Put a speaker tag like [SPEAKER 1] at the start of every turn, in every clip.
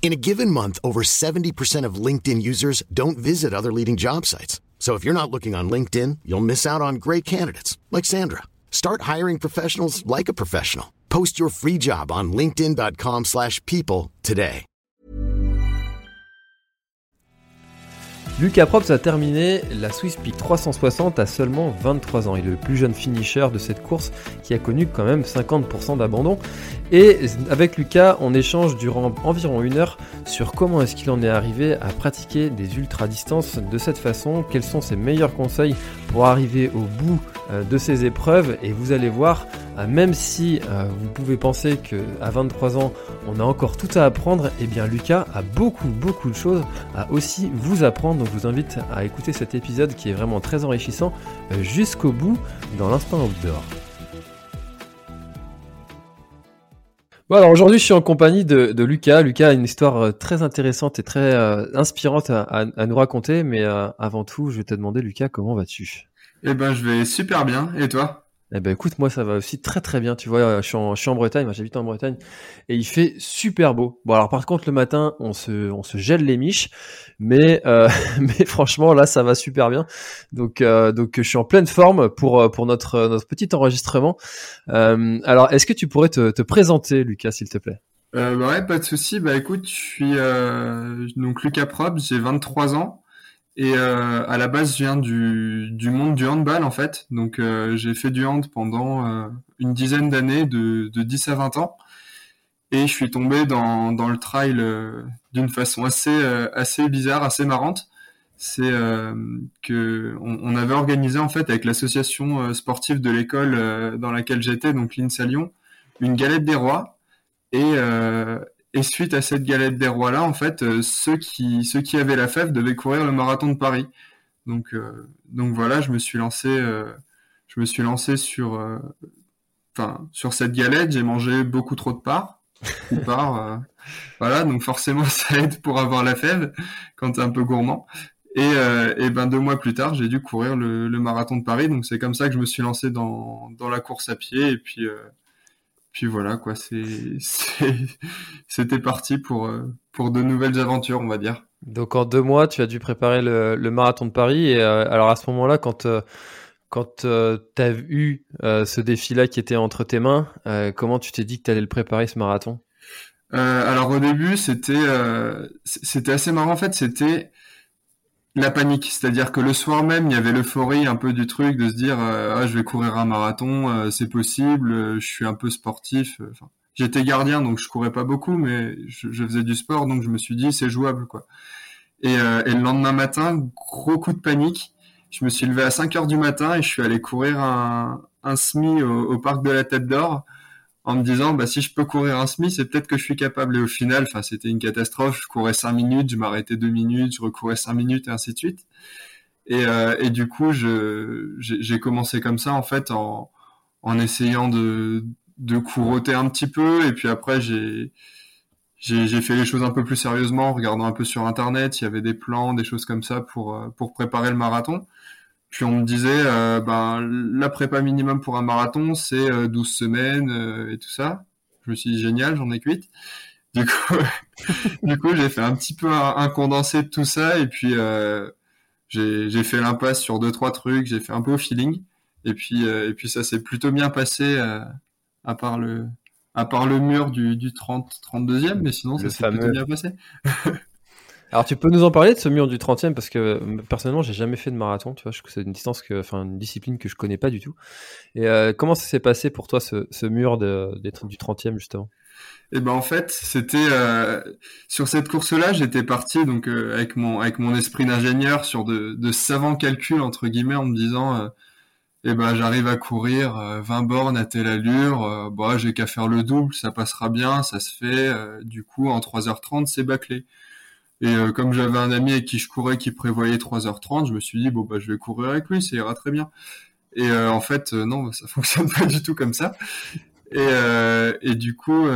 [SPEAKER 1] In a given month, over 70% of LinkedIn users don't visit other leading job sites. So if you're not looking on LinkedIn, you'll miss out on great candidates like Sandra. Start hiring professionals like a professional. Post your free job on linkedin.com/people today.
[SPEAKER 2] Lucas Probst a terminé la Swiss Peak 360 à seulement 23 ans. Il est le plus jeune finisher de cette course qui a connu quand même 50% d'abandon. Et avec Lucas, on échange durant environ une heure sur comment est-ce qu'il en est arrivé à pratiquer des ultra-distances de cette façon, quels sont ses meilleurs conseils pour arriver au bout euh, de ces épreuves? Et vous allez voir, euh, même si euh, vous pouvez penser qu'à 23 ans, on a encore tout à apprendre, et eh bien Lucas a beaucoup, beaucoup de choses à aussi vous apprendre. Donc je vous invite à écouter cet épisode qui est vraiment très enrichissant jusqu'au bout dans l'instant outdoor. Bon alors aujourd'hui je suis en compagnie de, de, Lucas. Lucas a une histoire euh, très intéressante et très euh, inspirante à, nous raconter, mais euh, avant tout je vais te demander Lucas comment vas-tu?
[SPEAKER 3] Eh ben je vais super bien, et toi?
[SPEAKER 2] Eh ben écoute, moi ça va aussi très très bien. Tu vois, je suis en, je suis en Bretagne, j'habite en Bretagne, et il fait super beau. Bon alors par contre le matin on se, on se gèle les miches, mais euh, mais franchement là ça va super bien. Donc euh, donc je suis en pleine forme pour pour notre notre petit enregistrement. Euh, alors est-ce que tu pourrais te, te présenter Lucas s'il te plaît?
[SPEAKER 3] Euh, bah Ouais pas de souci. Bah écoute, je suis euh, donc Lucas Prob, j'ai 23 ans. Et euh, à la base, je viens du, monde du handball en fait. Donc euh, j'ai fait du hand pendant euh, une dizaine d'années, de, de 10 à 20 ans. Et je suis tombé dans, le trail d'une façon assez, bizarre, assez marrante. C'est que on, on, avait organisé en fait avec l'association sportive de l'école dans laquelle j'étais, donc l'INSA Lyon, une galette des rois. Et, et suite à cette galette des rois là, en fait, euh, ceux qui ceux qui avaient la fève devaient courir le marathon de Paris. Donc euh, donc voilà, je me suis lancé euh, je me suis lancé sur enfin sur cette galette. J'ai mangé beaucoup trop de parts. Part, voilà, donc forcément ça aide pour avoir la fève quand t'es un peu gourmand. Et, et, ben deux mois plus tard, j'ai dû courir le, le, marathon de Paris. Donc c'est comme ça que je me suis lancé dans, dans la course à pied. Et puis puis voilà quoi, c'était parti pour euh, pour de nouvelles aventures, on va dire.
[SPEAKER 2] Donc en deux mois, tu as dû préparer le, le marathon de Paris. Et euh, alors à ce moment-là, quand euh, quand tu as eu ce défi-là qui était entre tes mains, comment tu t'es dit que tu allais le préparer ce marathon?
[SPEAKER 3] Alors au début, c'était c'était assez marrant en fait. C'était la panique, c'est-à-dire que le soir même, il y avait l'euphorie un peu du truc de se dire euh, ah je vais courir un marathon, euh, c'est possible, euh, je suis un peu sportif. Enfin, j'étais gardien donc je courais pas beaucoup, mais je, je, faisais du sport donc je me suis dit c'est jouable quoi. Et, et, le lendemain matin, gros coup de panique. Je me suis levé à 5 heures du matin et je suis allé courir un, un semi au, au parc de la Tête d'Or en me disant bah si je peux courir un semi c'est peut-être que je suis capable. Et au final enfin c'était une catastrophe. Je courais cinq minutes je m'arrêtais deux minutes je recourais cinq minutes et ainsi de suite. Et, euh, et du coup je j'ai commencé comme ça en fait en en essayant de de couroter un petit peu. Et puis après j'ai j'ai fait les choses un peu plus sérieusement en regardant un peu sur internet. Il y avait des plans des choses comme ça pour euh, pour préparer le marathon puis on me disait, euh, ben, la prépa minimum pour un marathon, c'est euh, 12 semaines euh, et tout ça. Je me suis dit, génial, j'en ai cuite. Du coup, du coup, j'ai fait un petit peu un, condensé de tout ça et puis euh, j'ai fait l'impasse sur deux trois trucs. J'ai fait un peu au feeling et puis et puis ça s'est plutôt bien passé à part le à part le mur du, du 30 32e, mais sinon ça s'est plutôt bien passé.
[SPEAKER 2] Alors tu peux nous en parler de ce mur du 30e parce que euh, personnellement j'ai jamais fait de marathon, tu vois, c'est une distance enfin une discipline que je connais pas du tout. Et euh, comment ça s'est passé pour toi ce, mur du 30e justement?
[SPEAKER 3] Eh ben en fait c'était euh, sur cette course-là j'étais parti donc avec mon avec mon esprit d'ingénieur sur de, savants calculs entre guillemets en me disant et ben j'arrive à courir 20 bornes à telle allure, bah j'ai qu'à faire le double, ça passera bien, ça se fait. du coup en 3h30 c'est bâclé. Et comme j'avais un ami avec qui je courais qui prévoyait 3h30, je me suis dit bon bah je vais courir avec lui, ça ira très bien. Et en fait non, ça fonctionne pas du tout comme ça. Et, et du coup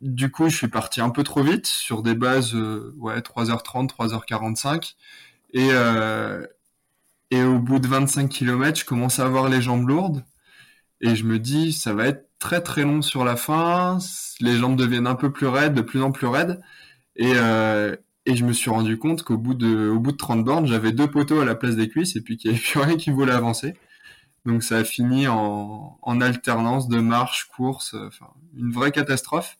[SPEAKER 3] du coup, je suis parti un peu trop vite sur des bases, euh, ouais, 3h30, 3h45. Et, euh, et au bout de 25 km, je commence à avoir les jambes lourdes. Et je me dis, ça va être très très long sur la fin. Les jambes deviennent un peu plus raides, de plus en plus raides. Et, euh, et je me suis rendu compte qu'au bout de, au bout de 30 bornes, j'avais deux poteaux à la place des cuisses et puis qu'il n'y avait plus rien qui voulait avancer. Donc ça a fini en, alternance de marche, course, enfin une vraie catastrophe.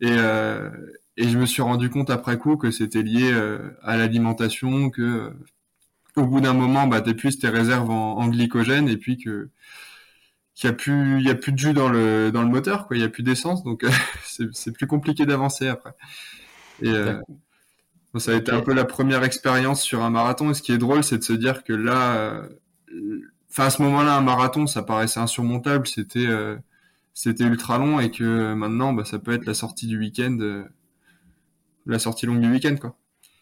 [SPEAKER 3] Et, euh, et je me suis rendu compte après coup que c'était lié euh, à l'alimentation, que au bout d'un moment, bah, plus tes réserves en, glycogène et puis qu'il y a plus de jus dans le dans le moteur quoi il y a plus d'essence donc c'est plus compliqué d'avancer après et euh, ça a été un peu la première expérience sur un marathon. Et ce qui est drôle c'est de se dire que là enfin à ce moment-là un marathon ça paraissait insurmontable. C'était c'était ultra long et que maintenant bah, ça peut être la sortie du week-end, euh, la sortie longue du week-end quoi.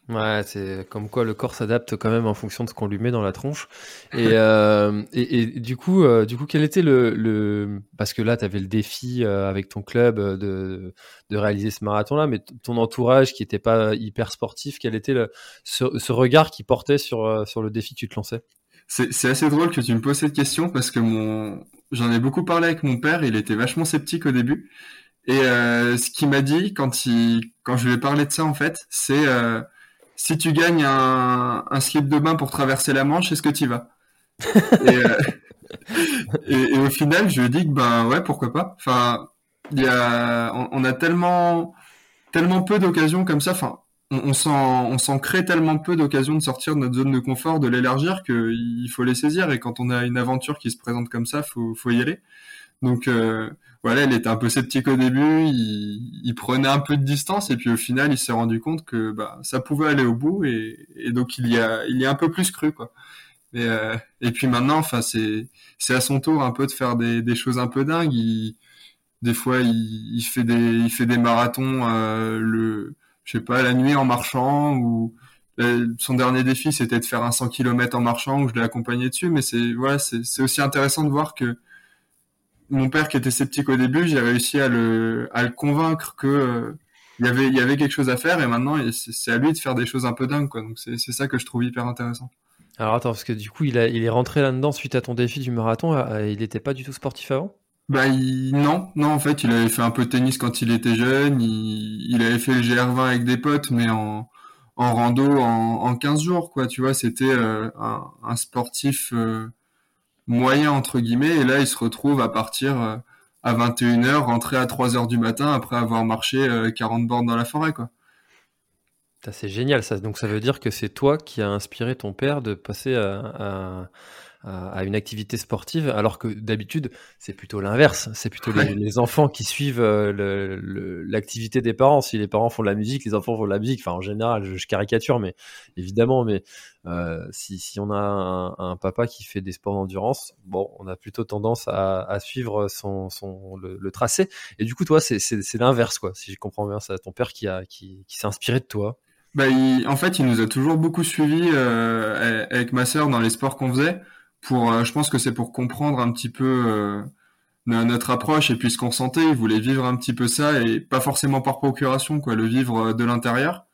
[SPEAKER 2] Ouais, c'est comme quoi le corps s'adapte quand même en fonction de ce qu'on lui met dans la tronche. Et, euh, et, du coup, euh, du coup, quel était le, le... parce que là, tu avais le défi euh, avec ton club de, de réaliser ce marathon-là, mais ton entourage qui était pas hyper sportif, quel était le, ce, ce regard qui portait sur sur le défi que tu te lançais?
[SPEAKER 3] C'est assez drôle que tu me poses cette question parce que mon j'en ai beaucoup parlé avec mon père, il était vachement sceptique au début. Et euh, ce qu'il m'a dit quand il, quand je lui ai parlé de ça en fait, c'est euh, si tu gagnes un, un, slip de bain pour traverser la Manche, est-ce que tu y vas euh, et, et, au final, je dit que ben ouais, pourquoi pas. Enfin, il y a, on, on, a tellement, tellement peu d'occasions comme ça. Enfin, on, on s'en crée tellement peu d'occasions de sortir de notre zone de confort, de l'élargir, qu'il faut les saisir. Et quand on a une aventure qui se présente comme ça, faut, faut y aller. Donc euh, voilà, il était un peu sceptique au début, il, il, prenait un peu de distance et puis au final, il s'est rendu compte que bah, ça pouvait aller au bout et, et, donc il y a il y a un peu plus cru quoi. Et, euh, et puis maintenant, enfin c'est c'est à son tour un peu de faire des, des choses un peu dingues. Il, des fois, il, il fait des il fait des marathons euh, le je sais pas, la nuit en marchant ou euh, son dernier défi c'était de faire un 100 km en marchant où je l'ai accompagné dessus mais c'est voilà c'est aussi intéressant de voir que mon père qui était sceptique au début j'ai réussi à le à le convaincre que euh, il y avait il y avait quelque chose à faire et maintenant c'est à lui de faire des choses un peu dingues quoi. Donc c'est ça que je trouve hyper intéressant.
[SPEAKER 2] Alors attends parce que du coup il a il est rentré là dedans suite à ton défi du marathon euh, il n'était pas du tout sportif avant?
[SPEAKER 3] Bah non, non en fait il avait fait un peu de tennis quand il était jeune, il, il avait fait le GR20 avec des potes mais en, en rando en, en 15 jours quoi, tu vois, c'était euh, un, un, sportif euh, moyen entre guillemets et là il se retrouve à partir euh, à 21h, rentrer à 3h du matin après avoir marché 40 bornes dans la forêt quoi.
[SPEAKER 2] C'est génial ça, donc ça veut dire que c'est toi qui as inspiré ton père de passer à à une activité sportive, alors que d'habitude c'est plutôt l'inverse, c'est plutôt les, enfants qui suivent euh, l'activité des parents. Si les parents font de la musique, les enfants font de la musique. Enfin, en général, je, caricature, mais évidemment, mais euh, si, si, on a un, un, papa qui fait des sports d'endurance, bon, on a plutôt tendance à, à suivre son, son le, le, tracé. Et du coup, toi, c'est l'inverse, quoi. Si je comprends bien, c'est ton père qui a qui, qui s'est inspiré de toi.
[SPEAKER 3] Bah, en fait, il nous a toujours beaucoup suivis euh, avec ma sœur dans les sports qu'on faisait pour, euh, je pense que c'est pour comprendre un petit peu euh, notre approche et puis ce qu'on sentait. Il voulait vivre un petit peu ça et pas forcément par procuration, quoi, le vivre de l'intérieur.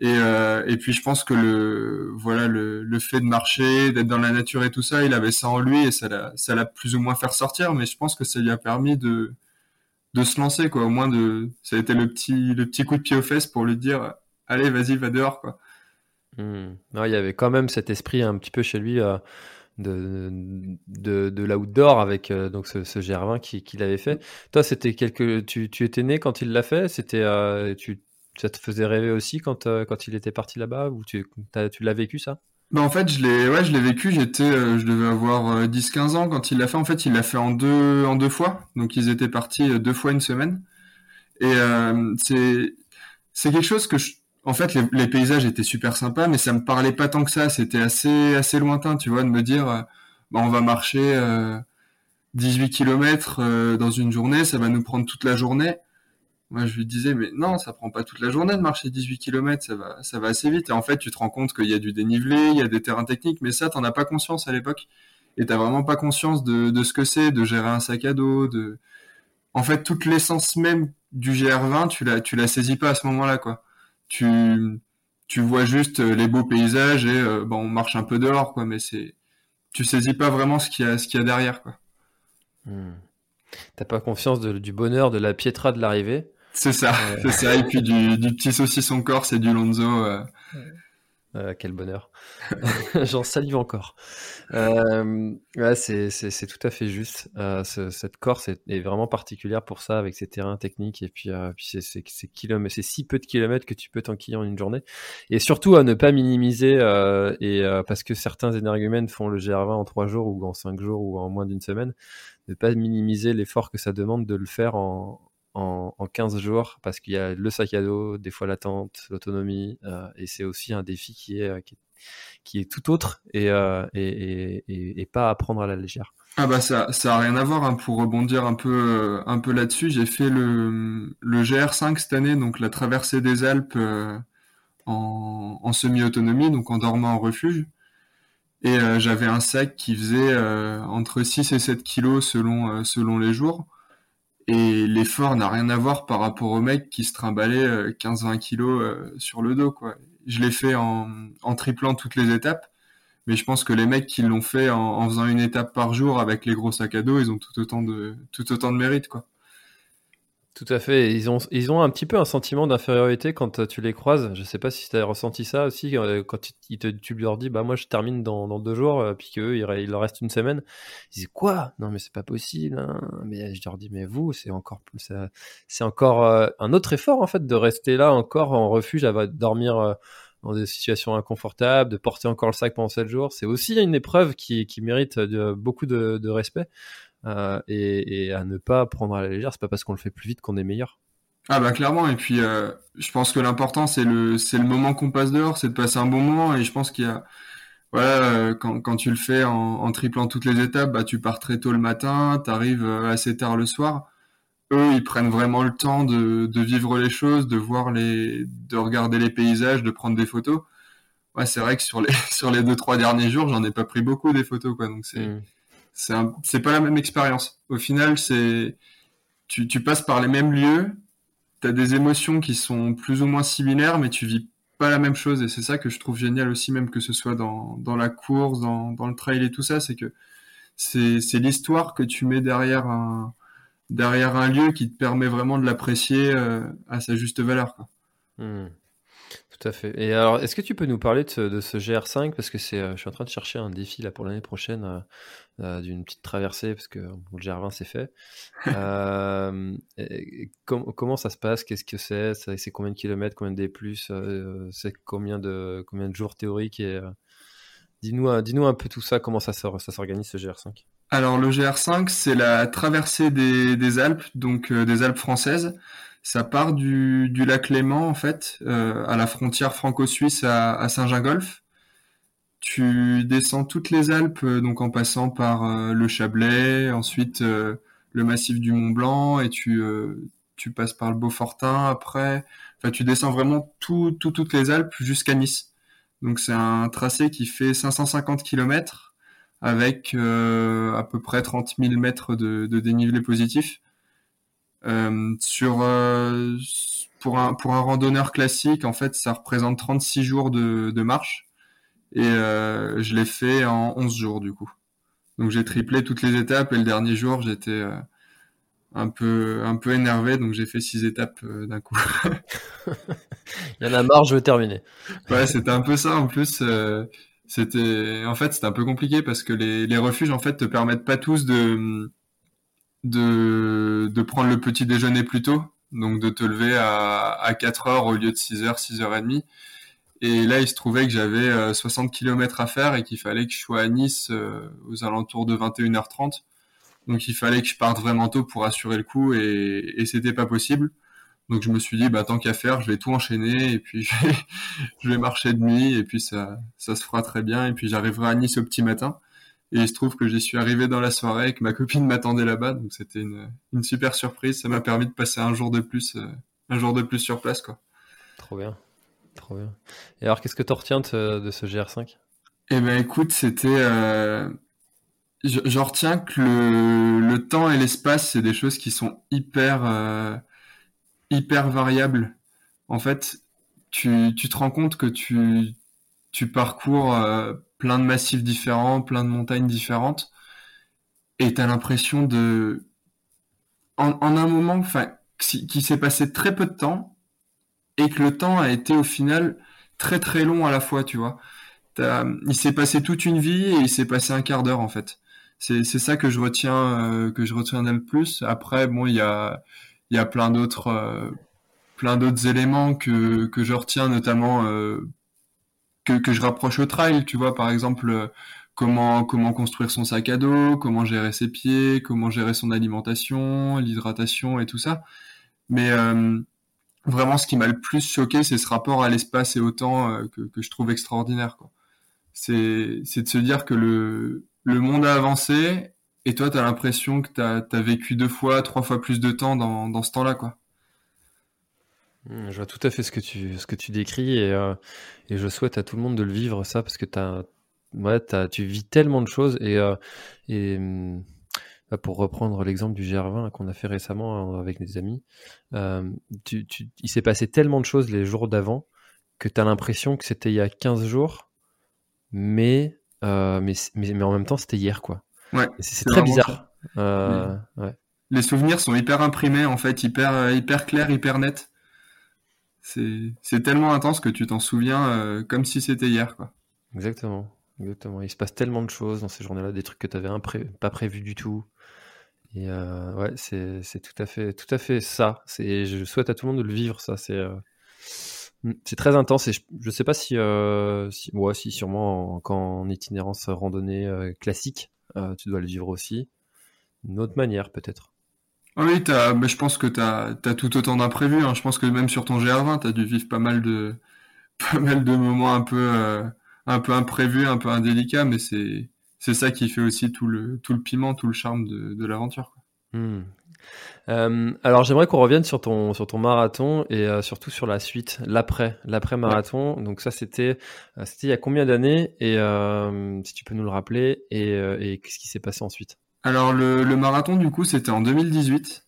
[SPEAKER 3] Et, euh, puis je pense que le voilà le, fait de marcher, d'être dans la nature et tout ça, il avait ça en lui et ça l'a plus ou moins fait ressortir. Mais je pense que ça lui a permis de de se lancer quoi. Au moins de ça a été le petit le petit coup de pied aux fesses pour lui dire allez vas-y va dehors quoi.
[SPEAKER 2] Mmh. Non, il y avait quand même cet esprit un petit peu chez lui. Euh de, de, de l'outdoor avec euh, donc ce, ce GR20 qu'il qui avait fait. Toi, c'était quelque, tu, tu étais né quand il l'a fait? C'était, euh, tu, ça te faisait rêver aussi quand, euh, quand il était parti là-bas? Ou tu, tu l'as vécu ça?
[SPEAKER 3] Bah en fait, je l'ai, ouais, je l'ai vécu. J'étais, je devais avoir 10-15 ans quand il l'a fait. En fait, il l'a fait en deux, en deux fois. Donc, ils étaient partis deux fois une semaine. Et c'est, c'est quelque chose que je, en fait, les, paysages étaient super sympas, mais ça me parlait pas tant que ça. C'était assez, assez lointain, tu vois, de me dire, euh, bah, on va marcher 18 km dans une journée, ça va nous prendre toute la journée. Moi, je lui disais, mais non, ça prend pas toute la journée de marcher 18 km, ça va, ça va assez vite. Et en fait, tu te rends compte qu'il y a du dénivelé, il y a des terrains techniques, mais ça, t'en as pas conscience à l'époque. Et t'as vraiment pas conscience de, de ce que c'est, de gérer un sac à dos, de, en fait, toute l'essence même du GR20, tu la, tu la saisis pas à ce moment-là, quoi. Tu, tu vois juste les beaux paysages et, euh, bon, on marche un peu dehors, quoi, mais c'est, tu saisis pas vraiment ce qu'il y a, ce qu'il y a derrière, quoi.
[SPEAKER 2] Hmm. T'as pas confiance du bonheur de la Pietra de l'arrivée?
[SPEAKER 3] C'est ça, c'est ça. Et puis du, du petit saucisson corse et du lonzo. Euh.
[SPEAKER 2] Euh, quel bonheur. J'en salive encore. Euh, ouais, c'est tout à fait juste. Euh, cette Corse est, est, vraiment particulière pour ça, avec ses terrains techniques et puis, euh, puis c'est kilomètres, c'est si peu de kilomètres que tu peux t'enquiller en une journée. Et surtout à ne pas minimiser, euh, et parce que certains énergumènes font le GR20 en trois jours ou en cinq jours ou en moins d'une semaine, ne pas minimiser l'effort que ça demande de le faire en, en, 15 jours parce qu'il y a le sac à dos, des fois l'attente, l'autonomie, euh, et c'est aussi un défi qui est, euh, qui est, tout autre euh, et, et, et, pas à prendre à la légère.
[SPEAKER 3] Ah bah ça ça a rien à voir hein, pour rebondir un peu un peu là-dessus. J'ai fait le, le GR5 cette année, donc la traversée des Alpes en, en semi-autonomie, donc en dormant en refuge. Et j'avais un sac qui faisait entre 6 et 7 kilos selon selon les jours. Et l'effort n'a rien à voir par rapport au mec qui se trimballait 15-20 euh, kilos euh, sur le dos, quoi. Je l'ai fait en, triplant toutes les étapes, mais je pense que les mecs qui l'ont fait en, en, faisant une étape par jour avec les gros sacs à dos, ils ont tout autant de, tout autant de mérite, quoi.
[SPEAKER 2] Tout à fait. Ils ont, ils ont un petit peu un sentiment d'infériorité quand euh, tu les croises. Je sais pas si tu as ressenti ça aussi euh, quand tu, te, tu leur dis bah moi je termine dans, deux jours euh, puis qu'eux il, leur reste une semaine. Ils disent quoi? Non mais c'est pas possible. Hein. Mais je leur dis mais vous c'est encore c'est encore un autre effort en fait de rester là encore en refuge à dormir dans des situations inconfortables, de porter encore le sac pendant sept jours. C'est aussi une épreuve qui, qui mérite beaucoup de, de respect. Euh, et, à ne pas prendre à la légère. C'est pas parce qu'on le fait plus vite qu'on est meilleur.
[SPEAKER 3] Ah bah clairement. Et puis euh, je pense que l'important c'est le c'est le moment qu'on passe dehors, c'est de passer un bon moment. Et je pense qu'il y a voilà euh, quand, quand tu le fais en, en, triplant toutes les étapes, bah tu pars très tôt le matin, t'arrives assez tard le soir. Eux, ils prennent vraiment le temps de, de vivre les choses, de voir les, de regarder les paysages, de prendre des photos. Ouais, c'est vrai que sur les sur les deux trois derniers jours, j'en ai pas pris beaucoup des photos quoi. Donc c'est mmh c'est pas la même expérience. Au final, c'est tu, passes par les mêmes lieux, tu as des émotions qui sont plus ou moins similaires, mais tu vis pas la même chose. Et c'est ça que je trouve génial aussi, même que ce soit dans, dans la course, dans, dans le trail et tout ça, c'est que c'est l'histoire que tu mets derrière un, derrière un lieu qui te permet vraiment de l'apprécier euh, à sa juste valeur.
[SPEAKER 2] Hmm. Tout à fait. Et alors, est-ce que tu peux nous parler de ce, de ce GR5 Parce que c'est, euh, je suis en train de chercher un défi là pour l'année prochaine euh, euh, d'une petite traversée, parce que le GR20 c'est fait. comment ça se passe? Qu'est-ce que c'est? C'est combien de kilomètres? Combien de D C'est combien de, combien de jours théoriques? Et, Dis-nous, dis-nous un peu tout ça, comment ça, ça s'organise ce GR5
[SPEAKER 3] Alors le GR5, c'est la traversée des, des Alpes, donc des Alpes françaises. Ça part du, lac Léman, en fait, euh, à la frontière franco-suisse à, à Saint-Gingolph. Tu descends toutes les Alpes, euh, donc en passant par euh, le Chablais, ensuite le massif du Mont Blanc, et tu, tu passes par le Beaufortin après. Enfin, tu descends vraiment tout, tout, toutes les Alpes jusqu'à Nice. Donc c'est un tracé qui fait 550 km avec à peu près 30 000 mètres de dénivelé positif. Euh, sur euh, pour un pour un randonneur classique, en fait, ça représente 36 jours de, de marche et euh, je l'ai fait en 11 jours du coup. Donc j'ai triplé toutes les étapes et le dernier jour, j'étais un peu un peu énervé donc j'ai fait six étapes d'un coup.
[SPEAKER 2] Il y en a marre, je veux terminer.
[SPEAKER 3] Ouais, c'était un peu ça en plus c'était en fait c'était un peu compliqué parce que les, les refuges en fait te permettent pas tous de de, de prendre le petit déjeuner plus tôt, donc de te lever à, à 4 heures au lieu de 6 heures, 6 heures et demie. Et là, il se trouvait que j'avais 60 euh, km à faire et qu'il fallait que je sois à Nice euh, aux alentours de 21h30. Donc il fallait que je parte vraiment tôt pour assurer le coup et, et c'était pas possible. Donc je me suis dit, bah tant qu'à faire, je vais tout enchaîner et puis je vais, je vais marcher de nuit et puis ça, ça se fera très bien et puis j'arriverai à Nice au petit matin. Et il se trouve que j'y suis arrivé dans la soirée, que ma copine m'attendait là-bas, donc c'était une, une super surprise. Ça m'a permis de passer un jour de plus, euh, un jour de plus sur place, quoi.
[SPEAKER 2] Trop bien, trop bien. Et alors, qu'est-ce que tu retiens de, de, ce GR5
[SPEAKER 3] Eh ben, écoute, c'était, euh, j'en retiens que le, le temps et l'espace, c'est des choses qui sont hyper, euh, hyper variables. En fait, tu, tu te rends compte que tu, tu parcours euh, plein de massifs différents, plein de montagnes différentes, et tu as l'impression de... En, un moment, enfin, qui, s'est passé très peu de temps, et que le temps a été au final très très long à la fois, tu vois. Il s'est passé toute une vie et il s'est passé un quart d'heure en fait. C'est ça que je retiens euh, que je retiens le plus. Après, bon, il y a il y a plein d'autres euh, plein d'autres éléments que que je retiens, notamment euh, que, je rapproche au trail, tu vois, par exemple, euh, comment, comment construire son sac à dos, comment gérer ses pieds, comment gérer son alimentation, l'hydratation et tout ça. Mais euh, vraiment, ce qui m'a le plus choqué, c'est ce rapport à l'espace et au temps euh, que, je trouve extraordinaire. C'est, de se dire que le, le monde a avancé et toi, tu as l'impression que tu as, vécu deux fois, trois fois plus de temps dans, dans ce temps-là. quoi.
[SPEAKER 2] Mmh, je vois tout à fait ce que tu, ce que tu décris et, euh, et je souhaite à tout le monde de le vivre, ça, parce que as, ouais, as, tu vis tellement de choses. Et, euh, et mmh, bah, pour reprendre l'exemple du GR20 qu'on a fait récemment euh, avec des amis, tu, tu, il s'est passé tellement de choses les jours d'avant que tu as l'impression que c'était il y a 15 jours, mais, mais, mais, mais, en même temps, c'était hier. quoi.
[SPEAKER 3] Ouais,
[SPEAKER 2] c'est très bizarre. Ouais.
[SPEAKER 3] Les souvenirs sont hyper imprimés, en fait, hyper, hyper clairs, hyper nets c'est tellement intense que tu t'en souviens euh, comme si c'était hier. Quoi.
[SPEAKER 2] Exactement. Exactement. Il se passe tellement de choses dans ces journées-là, des trucs que tu n'avais pas prévu du tout. Et euh, ouais, c'est tout à fait, tout à fait ça. Je souhaite à tout le monde de le vivre. Ça, c'est, euh, mm, très intense. Je, ne sais pas si, ouais, si sûrement quand en itinérance randonnée classique, tu dois le vivre aussi. D'une autre manière, peut-être.
[SPEAKER 3] Ah oui, mais je pense que tu as, tout autant d'imprévus. Hein. Je pense que même sur ton GR20, tu as dû vivre pas mal de, pas mal de moments un peu, euh, un peu imprévus, un peu indélicats, mais c'est, c'est ça qui fait aussi tout le, tout le piment, tout le charme de, de l'aventure.
[SPEAKER 2] Hmm. Euh, alors j'aimerais qu'on revienne sur ton sur ton marathon et euh, surtout sur la suite, l'après, l'après marathon. Donc ça c'était c'était il y a combien d'années et si tu peux nous le rappeler et, et qu'est-ce qui s'est passé ensuite?
[SPEAKER 3] Alors le, marathon du coup c'était en 2018.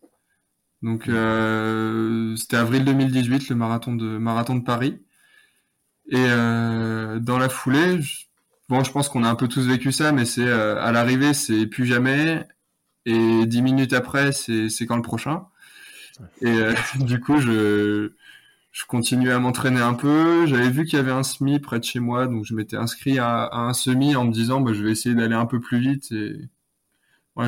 [SPEAKER 3] Donc euh, c'était avril 2018 le marathon de marathon de Paris. Et euh, dans la foulée, je, bon je pense qu'on a un peu tous vécu ça, mais c'est euh, à l'arrivée c'est plus jamais et dix minutes après c'est c'est quand le prochain. Et du coup je je continuais à m'entraîner un peu. J'avais vu qu'il y avait un semi près de chez moi, donc je m'étais inscrit à, un semi en me disant bah, je vais essayer d'aller un peu plus vite et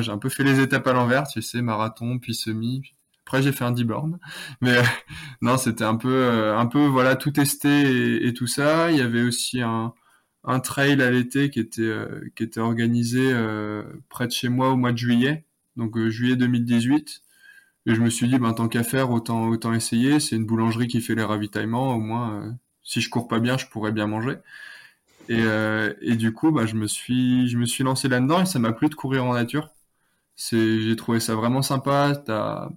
[SPEAKER 3] J'ai un peu fait les étapes à l'envers, tu sais, marathon, puis semi. Après, j'ai fait un 10 bornes. Mais euh, non, c'était un peu, euh, un peu, voilà, tout testé et, tout ça. Il y avait aussi un, un trail à l'été qui était, euh, qui était organisé près de chez moi au mois de juillet, donc juillet 2018. Et je me suis dit, ben, tant qu'à faire, autant, autant essayer. C'est une boulangerie qui fait les ravitaillements. Au moins, si je cours pas bien, je pourrais bien manger. Et, et du coup, bah, je me suis, je me suis lancé là-dedans et ça m'a plu de courir en nature. C'est, j'ai trouvé ça vraiment sympa. T'as,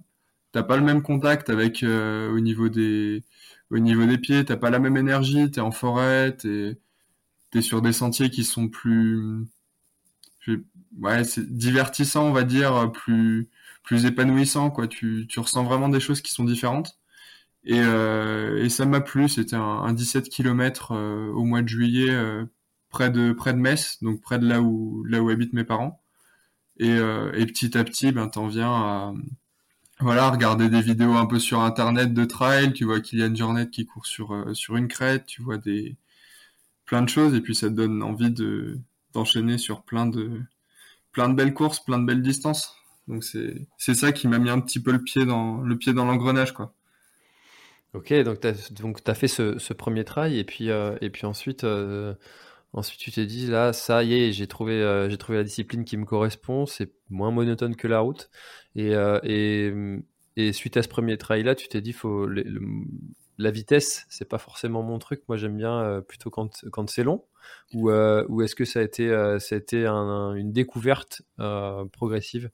[SPEAKER 3] t'as pas le même contact avec euh, au niveau des, au niveau des pieds. T'as pas la même énergie. T'es en forêt. T'es, t'es sur des sentiers qui sont plus, ouais, c'est divertissant, on va dire, plus, plus épanouissant, quoi. Tu, tu ressens vraiment des choses qui sont différentes. Et, euh, et ça m'a plu. C'était un, un 17 km euh, au mois de juillet, près de, près de Metz, donc près de là où, là où habitent mes parents. Et, euh, et petit à petit, ben, t'en viens à voilà, regarder des vidéos un peu sur internet de trail, tu vois Kylian Jornet qui court sur, euh, sur une crête, tu vois des plein de choses et puis ça te donne envie de d'enchaîner sur plein de plein de belles courses, plein de belles distances. Donc c'est c'est ça qui m'a mis un petit peu le pied dans le pied dans l'engrenage quoi.
[SPEAKER 2] Ok, donc tu as, donc fait ce, ce premier trail et puis euh, et puis ensuite Ensuite, tu t'es dit, là, ça y est, j'ai trouvé, euh, trouvé la discipline qui me correspond, c'est moins monotone que la route. Et, euh, et, et, suite à ce premier trail-là, tu t'es dit, faut, la vitesse, c'est pas forcément mon truc. Moi, j'aime bien plutôt quand, quand c'est long. Ou, ou est-ce que ça a été, ça a été une découverte progressive?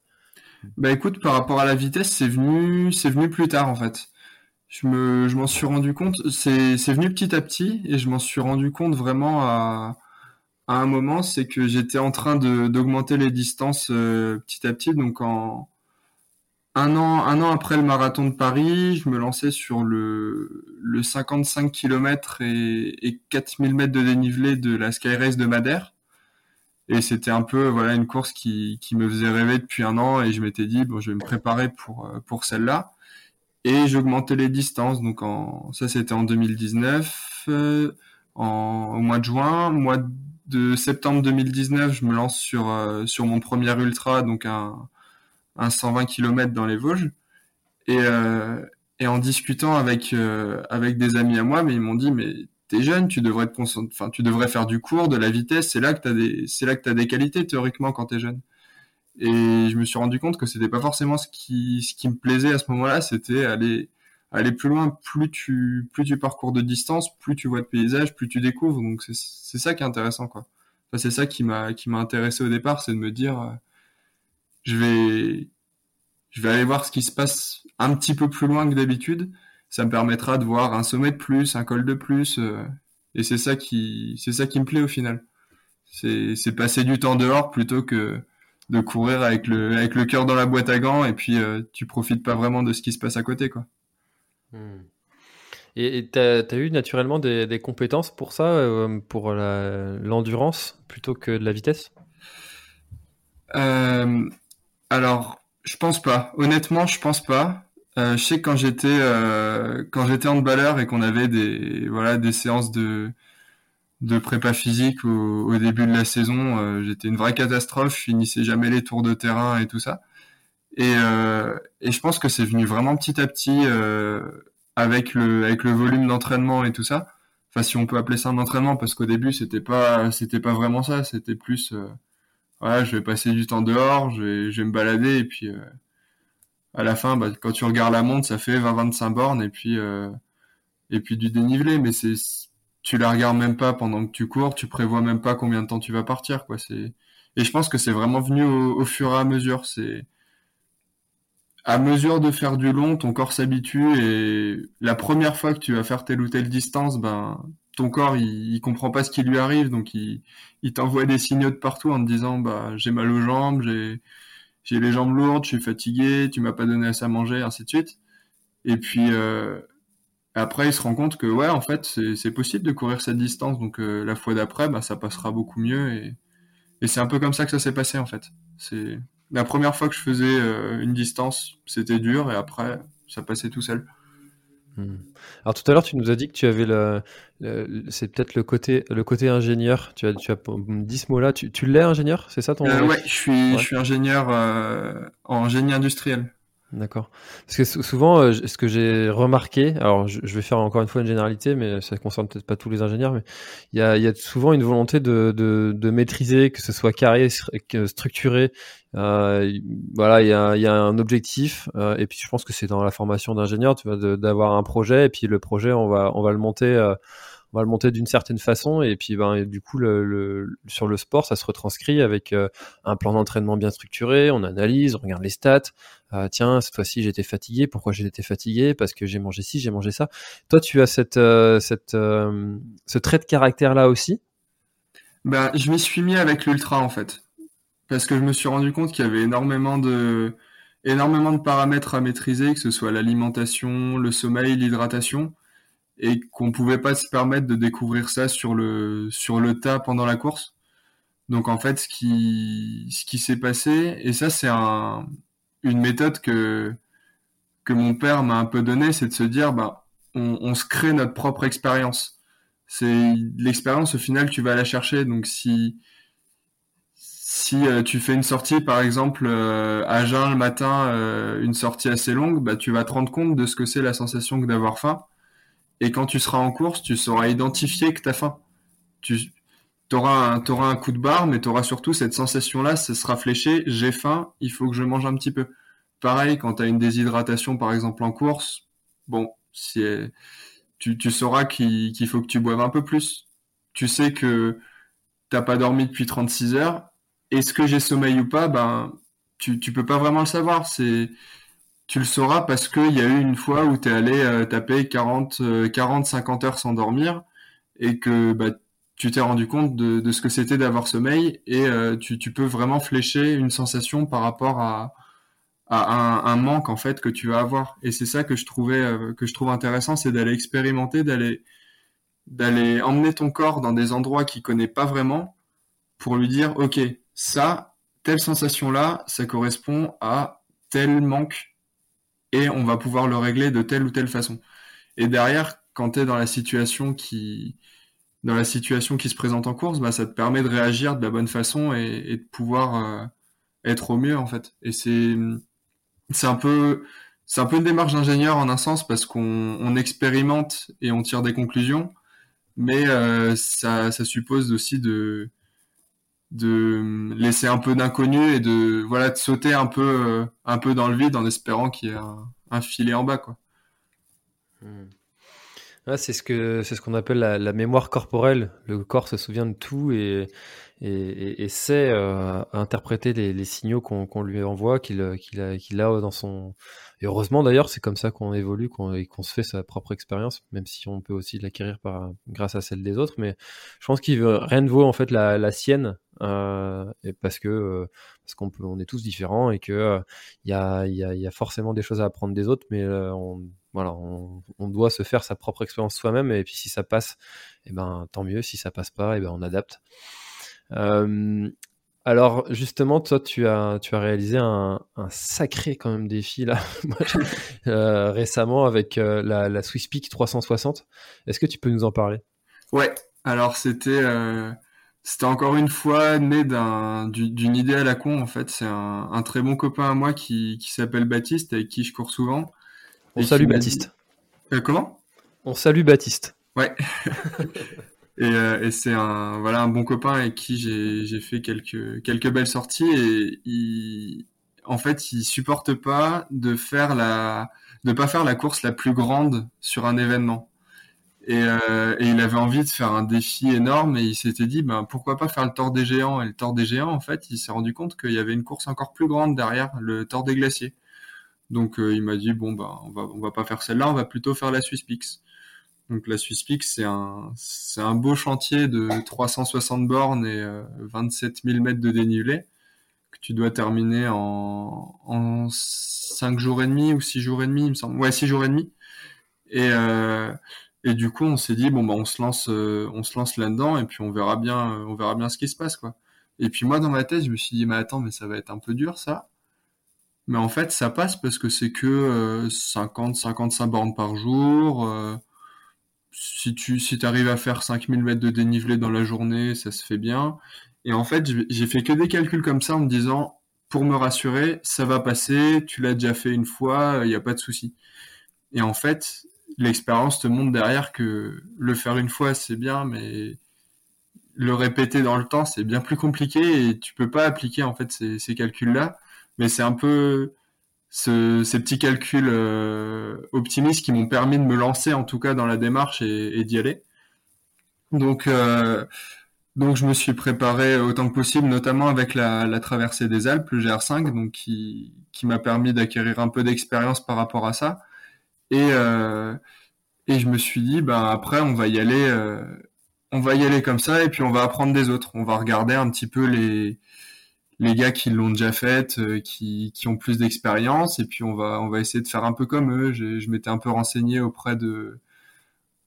[SPEAKER 3] Bah écoute, par rapport à la vitesse, c'est venu, venu plus tard en fait. Je me, je m'en suis rendu compte. C'est, c'est venu petit à petit et je m'en suis rendu compte vraiment à, à un moment, c'est que j'étais en train d'augmenter les distances petit à petit. Donc en un an, un an après le marathon de Paris, je me lançais sur le, le 55 km et, et 4000 mètres de dénivelé de la Sky Race de Madère. Et c'était un peu voilà une course qui, qui me faisait rêver depuis un an et je m'étais dit bon je vais me préparer pour pour celle-là et j'augmentais les distances donc en ça c'était en 2019 euh, en au mois de juin mois de septembre 2019 je me lance sur euh, sur mon premier ultra donc un un 120 km dans les Vosges. Et, euh, en discutant avec euh, avec des amis à moi, mais ils m'ont dit mais t'es jeune, tu devrais te tu devrais faire du cours, de la vitesse, c'est là que t'as des c'est là que t'as des qualités théoriquement quand t'es jeune. Et je me suis rendu compte que c'était pas forcément ce qui ce qui me plaisait à ce moment-là, c'était aller aller plus loin, plus tu plus tu parcours de distance, plus tu vois de paysages, plus tu découvres. Donc c'est ça qui est intéressant quoi. Enfin, c'est ça qui m'a qui m'a intéressé au départ, c'est de me dire euh, je vais, je vais aller voir ce qui se passe un petit peu plus loin que d'habitude. Ça me permettra de voir un sommet de plus, un col de plus, euh, et c'est ça qui, c'est ça qui me plaît au final. C'est, c'est passer du temps dehors plutôt que de courir avec le, avec le cœur dans la boîte à gants et puis euh, tu profites pas vraiment de ce qui se passe à côté, quoi.
[SPEAKER 2] Hmm. Et tu as, eu naturellement des, compétences pour ça, euh, pour l'endurance plutôt que de la vitesse?
[SPEAKER 3] Euh, alors, je pense pas. Honnêtement, je pense pas. Euh, je sais que quand j'étais quand j'étais handballeur et qu'on avait des voilà des séances de de prépa physique au, au début de la saison, j'étais une vraie catastrophe. Je finissais jamais les tours de terrain et tout ça. Et, euh, et je pense que c'est venu vraiment petit à petit euh, avec le avec le volume d'entraînement et tout ça. Enfin, si on peut appeler ça un entraînement, parce qu'au début c'était pas c'était pas vraiment ça. C'était plus voilà, je vais passer du temps dehors, je vais, je vais me balader et puis euh, à la fin, bah, quand tu regardes la montre, ça fait 20-25 bornes et puis euh, et puis du dénivelé, mais c'est tu la regardes même pas pendant que tu cours, tu prévois même pas combien de temps tu vas partir, quoi. C'est et je pense que c'est vraiment venu au, au, fur et à mesure. C'est à mesure de faire du long, ton corps s'habitue et la première fois que tu vas faire telle ou telle distance, ben ton corps il, il comprend pas ce qui lui arrive, donc il, il t'envoie des signaux de partout en te disant bah j'ai mal aux jambes, j'ai j'ai les jambes lourdes, je suis fatigué, tu m'as pas donné assez à manger, ainsi de suite. Et puis euh, après il se rend compte que ouais en fait c'est possible de courir cette distance, donc euh, la fois d'après bah ça passera beaucoup mieux et et c'est un peu comme ça que ça s'est passé en fait. C'est la première fois que je faisais euh, une distance, c'était dur et après ça passait tout seul.
[SPEAKER 2] Hmm. Alors tout à l'heure, tu nous as dit que tu avais le, c'est peut-être le côté, le côté ingénieur. Tu as, tu as dit ce mot-là. Tu, tu l'es ingénieur, c'est ça ton
[SPEAKER 3] euh, Ouais, je suis, je suis ingénieur euh, en génie industriel.
[SPEAKER 2] D'accord. Parce que souvent, euh, ce que j'ai remarqué, alors je, vais faire encore une fois une généralité, mais ça concerne peut-être pas tous les ingénieurs, mais il y a, y a, souvent une volonté de, de, de, maîtriser, que ce soit carré, structuré. Euh, voilà, il y a, y a, un objectif, euh, et puis je pense que c'est dans la formation d'ingénieur, tu vois, d'avoir un projet, et puis le projet, on va, on va le monter. Euh, on va le monter d'une certaine façon et puis ben du coup sur le sport ça se retranscrit avec euh, un plan d'entraînement bien structuré on analyse on regarde les stats. Euh, tiens cette fois-ci j'étais fatigué. Pourquoi j'étais fatigué? Parce que j'ai mangé ci j'ai mangé ça. Toi tu as euh, cette ce trait de caractère là aussi?
[SPEAKER 3] Ben je m'y suis mis avec l'ultra en fait. Parce que je me suis rendu compte qu'il y avait énormément de paramètres à maîtriser que ce soit l'alimentation le sommeil l'hydratation et qu'on pouvait pas se permettre de découvrir ça sur le sur le tas pendant la course. Donc en fait, ce qui ce qui s'est passé et ça c'est un une méthode que que mon père m'a un peu donné, c'est de se dire bah on, on se crée notre propre expérience. C'est l'expérience au final tu vas la chercher. Donc si si euh, tu fais une sortie par exemple euh, à jeun le matin, euh, une sortie assez longue, bah tu vas te rendre compte de ce que c'est la sensation que d'avoir faim et quand tu seras en course, tu sauras identifier que tu as faim. Tu auras un, un coup de barre, mais tu auras surtout cette sensation-là, ça sera fléché, j'ai faim, il faut que je mange un petit peu. Pareil, quand tu as une déshydratation, par exemple, en course, bon, tu sauras qu'il faut que tu boives un peu plus. Tu sais que t'as pas dormi depuis 36 heures. Est-ce que j'ai sommeil ou pas? Ben, tu, tu peux pas vraiment le savoir. C'est tu le sauras parce qu'il y a eu une fois où tu es allé euh, taper 40, 40, 50 heures sans dormir et que bah, tu t'es rendu compte de, ce que c'était d'avoir sommeil et euh, tu, peux vraiment flécher une sensation par rapport à, à un, un, manque en fait que tu vas avoir. Et c'est ça que je trouvais euh, que je trouve intéressant, c'est d'aller expérimenter, d'aller d'aller emmener ton corps dans des endroits qu'il connaît pas vraiment pour lui dire ok ça telle sensation là ça correspond à tel manque et on va pouvoir le régler de telle ou telle façon. Et derrière, quand tu es dans la situation qui dans la situation qui se présente en course, bah, ça te permet de réagir de la bonne façon et, de pouvoir euh, être au mieux en fait. Et c'est c'est un peu c'est un peu une démarche d'ingénieur en un sens parce qu'on on expérimente et on tire des conclusions, mais euh, ça suppose aussi de de laisser un peu d'inconnu et de voilà de sauter un peu euh, un peu dans le vide en espérant qu'il y ait un, filet en bas quoi.
[SPEAKER 2] Hmm. c'est ce que c'est ce qu'on appelle la, mémoire corporelle. Le corps se souvient de tout et et, et, sait euh, interpréter les, signaux qu'on lui envoie, qu'il qu'il a, qu'il a dans son et heureusement d'ailleurs, c'est comme ça qu'on évolue, qu'on qu'on se fait sa propre expérience, même si on peut aussi l'acquérir grâce à celle des autres. Mais je pense qu'il rien ne vaut en fait la, la sienne, euh, et parce que euh, parce qu'on on est tous différents et que euh, il y, a, y, a, y, a, forcément des choses à apprendre des autres, mais euh, on, voilà, on, on, doit se faire sa propre expérience soi-même. Et puis si ça passe, et eh ben tant mieux. Si ça passe pas, et eh ben on adapte. Euh, alors justement, toi, tu as, tu as réalisé un, un sacré quand même défi là euh, récemment avec euh, la, la Swiss Peak 360. Est-ce que tu peux nous en parler?
[SPEAKER 3] Ouais. Alors c'était euh, c'était encore une fois né d'un d'une idée à la con en fait. C'est un, un, très bon copain à moi qui, qui s'appelle Baptiste avec qui je cours souvent.
[SPEAKER 2] On salue Baptiste.
[SPEAKER 3] Comment?
[SPEAKER 2] On salue Baptiste.
[SPEAKER 3] Ouais. Et, euh, et c'est un voilà un bon copain avec qui j'ai fait quelques quelques belles sorties et il en fait il supporte pas de faire la de pas faire la course la plus grande sur un événement. Et, euh, et il avait envie de faire un défi énorme et il s'était dit ben pourquoi pas faire le Tour des Géants? Et le Tour des Géants en fait il s'est rendu compte qu'il y avait une course encore plus grande derrière le Tour des Glaciers. Donc euh, il m'a dit bon ben on va on va pas faire celle-là on va plutôt faire la Swiss Peaks. Donc la Swiss Peak, c'est un, c'est un beau chantier de 360 bornes et 27 000 mètres de dénivelé que tu dois terminer en, en 5 jours et demi ou 6 jours et demi, il me semble. Ouais, 6 jours et demi. Et, euh, et du coup, on s'est dit bon bah on se lance, euh, on se lance là-dedans et puis on verra bien, on verra bien ce qui se passe quoi. Et puis moi dans ma tête, je me suis dit mais attends, mais ça va être un peu dur ça. Mais en fait, ça passe parce que c'est que euh, 50, 55 bornes par jour. Si tu si arrives à faire 5000 mètres de dénivelé dans la journée, ça se fait bien. Et en fait, j'ai fait que des calculs comme ça en me disant, pour me rassurer, ça va passer, tu l'as déjà fait une fois, il n'y a pas de souci. Et en fait, l'expérience te montre derrière que le faire une fois, c'est bien, mais le répéter dans le temps, c'est bien plus compliqué et tu peux pas appliquer en fait ces, ces calculs-là. Mais c'est un peu ce, ces petits calculs euh, optimistes qui m'ont permis de me lancer en tout cas dans la démarche et, et d'y aller. Donc, euh, donc je me suis préparé autant que possible, notamment avec la, la traversée des Alpes, le GR5, donc qui, qui m'a permis d'acquérir un peu d'expérience par rapport à ça. Et, euh, et je me suis dit, ben après on va y aller, euh, on va y aller comme ça, et puis on va apprendre des autres. On va regarder un petit peu les les gars qui l'ont déjà fait, euh, qui, qui ont plus d'expérience, et puis on va on va essayer de faire un peu comme eux. Je, je m'étais un peu renseigné auprès de